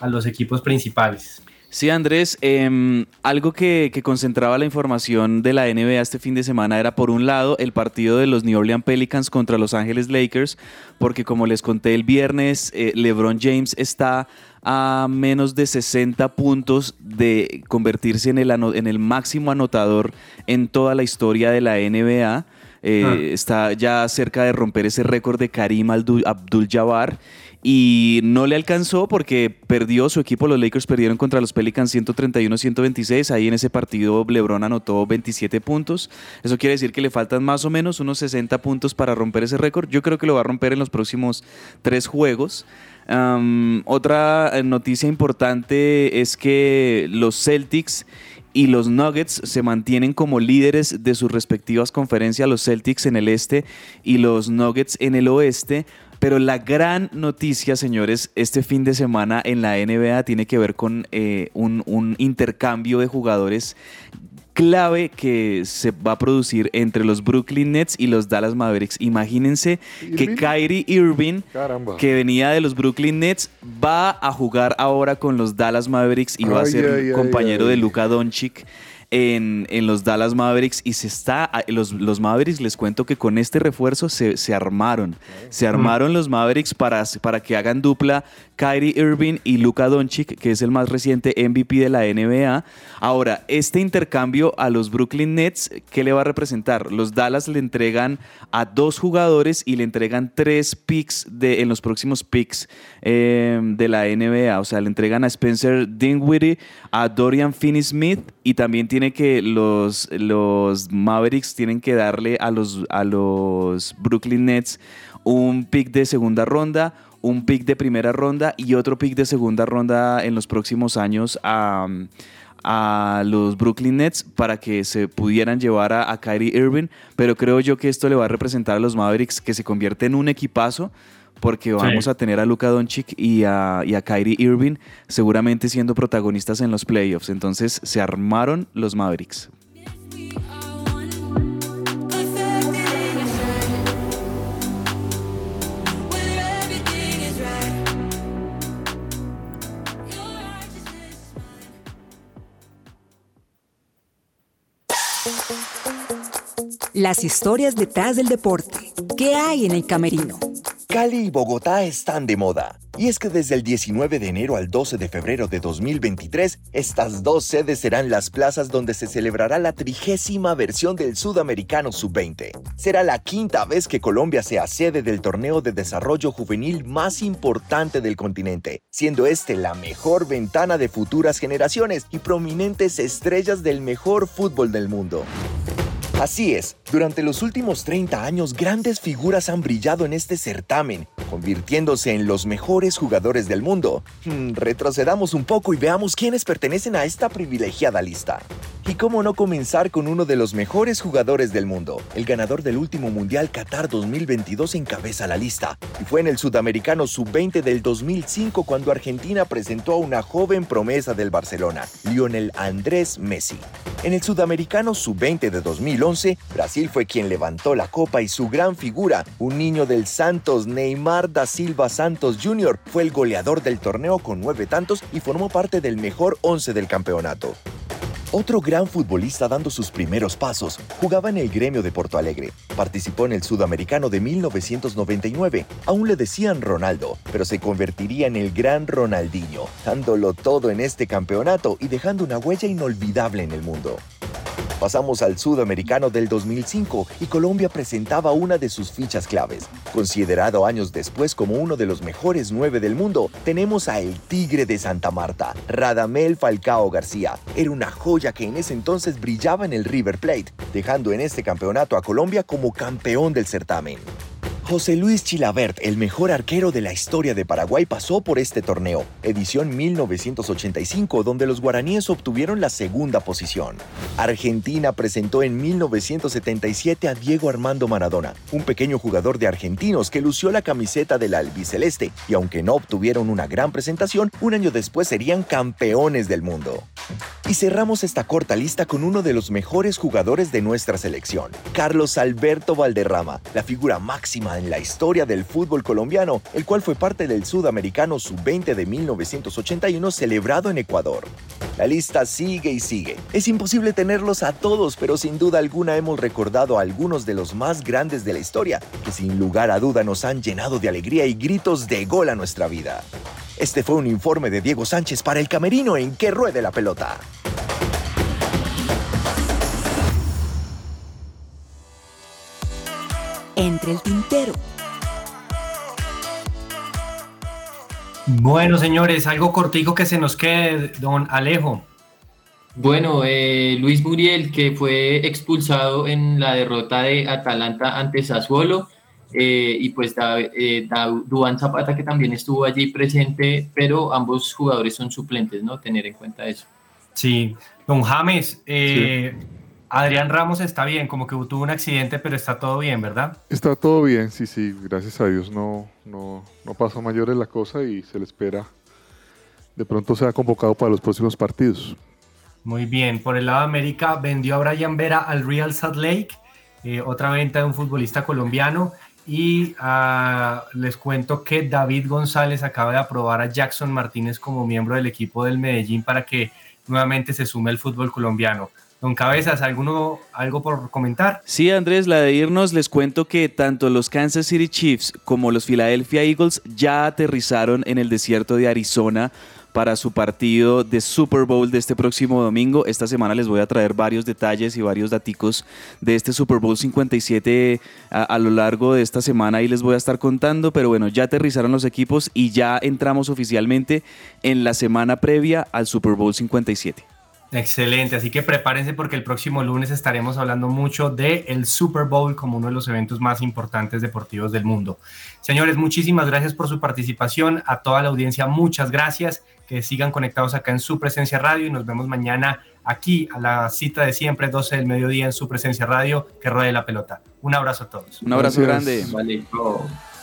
Speaker 8: a los equipos principales.
Speaker 4: Sí, Andrés, em, algo que, concentraba la información de la NBA este fin de semana era, por un lado, el partido de los New Orleans Pelicans contra Los Ángeles Lakers, porque como les conté el viernes, eh, LeBron James está a menos de 60 puntos de convertirse en el, en el máximo anotador en toda la historia de la NBA. Eh, ah. Está ya cerca de romper ese récord de Karim Abdul-Jabbar y no le alcanzó porque perdió su equipo, los Lakers perdieron contra los Pelicans 131-126, ahí en ese partido LeBron anotó 27 puntos, eso quiere decir que le faltan más o menos unos 60 puntos para romper ese récord, yo creo que lo va a romper en los próximos tres juegos. Otra noticia importante es que los Celtics y los Nuggets se mantienen como líderes de sus respectivas conferencias, los Celtics en el este y los Nuggets en el oeste, pero la gran noticia, señores, este fin de semana en la NBA tiene que ver con eh, un, intercambio de jugadores clave que se va a producir entre los Brooklyn Nets y los Dallas Mavericks. Imagínense que Kyrie Irving, que venía de los Brooklyn Nets, va a jugar ahora con los Dallas Mavericks y va a ser compañero de Luka Doncic en, los Dallas Mavericks. Y se está, los, los Mavericks les cuento que con este refuerzo se, se armaron, se armaron los Mavericks para, para que hagan dupla Kyrie Irving y Luka Doncic, que es el más reciente MVP de la NBA. Ahora, este intercambio a los Brooklyn Nets, ¿qué le va a representar? Los Dallas le entregan a dos jugadores y le entregan tres picks en los próximos picks eh, de la NBA. O sea, le entregan a Spencer Dinwiddie, a Dorian Finney-Smith y también tiene que los, los Mavericks tienen que darle a los, a los Brooklyn Nets un pick de segunda ronda, un pick de primera ronda y otro pick de segunda ronda en los próximos años a, los Brooklyn Nets para que se pudieran llevar a, Kyrie Irving, pero creo yo que esto le va a representar a los Mavericks que se convierte en un equipazo porque vamos a tener a Luka Doncic y a, y a Kyrie Irving seguramente siendo protagonistas en los playoffs. Entonces se armaron los Mavericks.
Speaker 10: Las historias detrás del deporte. ¿Qué hay en el camerino?
Speaker 11: Cali y Bogotá están de moda. Y es que desde el 19 de enero al 12 de febrero de 2023, estas dos sedes serán las plazas donde se celebrará la trigésima versión del Sudamericano Sub-20. Será la quinta vez que Colombia sea sede del torneo de desarrollo juvenil más importante del continente, siendo este la mejor ventana de futuras generaciones y prominentes estrellas del mejor fútbol del mundo. Así es, durante los últimos 30 años grandes figuras han brillado en este certamen, convirtiéndose en los mejores jugadores del mundo. Hmm, retrocedamos un poco y veamos quiénes pertenecen a esta privilegiada lista. Y cómo no comenzar con uno de los mejores jugadores del mundo. El ganador del último Mundial Qatar 2022 encabeza la lista. Y fue en el Sudamericano Sub-20 del 2005 cuando Argentina presentó a una joven promesa del Barcelona, Lionel Andrés Messi. En el Sudamericano Sub-20 de 2011, Brasil fue quien levantó la copa y su gran figura, un niño del Santos, Neymar da Silva Santos Jr., fue el goleador del torneo con nueve tantos y formó parte del mejor once del campeonato. Otro gran futbolista dando sus primeros pasos jugaba en el gremio de Porto Alegre. Participó en el Sudamericano de 1999. Aún le decían Ronaldo, pero se convertiría en el gran Ronaldinho, dándolo todo en este campeonato y dejando una huella inolvidable en el mundo. Pasamos al Sudamericano del 2005 y Colombia presentaba una de sus fichas claves. Considerado años después como uno de los mejores nueve del mundo, tenemos a el Tigre de Santa Marta, Radamel Falcao García. Era una joya que en ese entonces brillaba en el River Plate, dejando en este campeonato a Colombia como campeón del certamen. José Luis Chilabert, el mejor arquero de la historia de Paraguay, pasó por este torneo, edición 1985, donde los guaraníes obtuvieron la segunda posición. Argentina presentó en 1977 a Diego Armando Maradona, un pequeño jugador de argentinos que lució la camiseta del albiceleste, y aunque no obtuvieron una gran presentación, un año después serían campeones del mundo. Y cerramos esta corta lista con uno de los mejores jugadores de nuestra selección, Carlos Alberto Valderrama, la figura máxima en la historia del fútbol colombiano, el cual fue parte del Sudamericano Sub-20 de 1981 celebrado en Ecuador. La lista sigue y sigue. Es imposible tenerlos a todos, pero sin duda alguna hemos recordado a algunos de los más grandes de la historia, que sin lugar a duda nos han llenado de alegría y gritos de gol a nuestra vida. Este fue un informe de Diego Sánchez para el Camerino en Que Ruede la Pelota.
Speaker 10: Entre el tintero.
Speaker 1: Bueno, señores, algo cortico que se nos quede, don Alejo.
Speaker 2: Bueno, eh, Luis Muriel, que fue expulsado en la derrota de Atalanta ante Sassuolo, eh, y pues da, eh, Duan Zapata, que también estuvo allí presente, pero ambos jugadores son suplentes, ¿no? Tener en cuenta eso.
Speaker 1: Sí, don James, eh, Adrián Ramos está bien, como que tuvo un accidente, pero está todo bien, ¿verdad?
Speaker 3: Está todo bien, sí, sí, gracias a Dios no, no, no pasó mayores la cosa y se le espera. De pronto sea convocado para los próximos partidos.
Speaker 1: Muy bien, por el lado de América vendió a Brian Vera al Real Salt Lake, eh, otra venta de un futbolista colombiano. Y ah, les cuento que David González acaba de aprobar a Jackson Martínez como miembro del equipo del Medellín para que nuevamente se sume al fútbol colombiano. Don Cabezas, ¿alguno, ¿algo por comentar?
Speaker 4: Sí, Andrés, la de irnos, les cuento que tanto los Kansas City Chiefs como los Philadelphia Eagles ya aterrizaron en el desierto de Arizona para su partido de Super Bowl de este próximo domingo. Esta semana les voy a traer varios detalles y varios daticos de este Super Bowl 57 a, a, lo largo de esta semana y les voy a estar contando, pero bueno, ya aterrizaron los equipos y ya entramos oficialmente en la semana previa al Super Bowl 57.
Speaker 1: Excelente, así que prepárense porque el próximo lunes estaremos hablando mucho del el Super Bowl como uno de los eventos más importantes deportivos del mundo. Señores, muchísimas gracias por su participación, a toda la audiencia muchas gracias, que sigan conectados acá en su presencia radio y nos vemos mañana aquí a la cita de siempre, 12 del mediodía en su presencia radio, que ruede la pelota. Un abrazo a todos.
Speaker 4: Un abrazo
Speaker 3: Gracias.
Speaker 4: grande.
Speaker 2: Vale.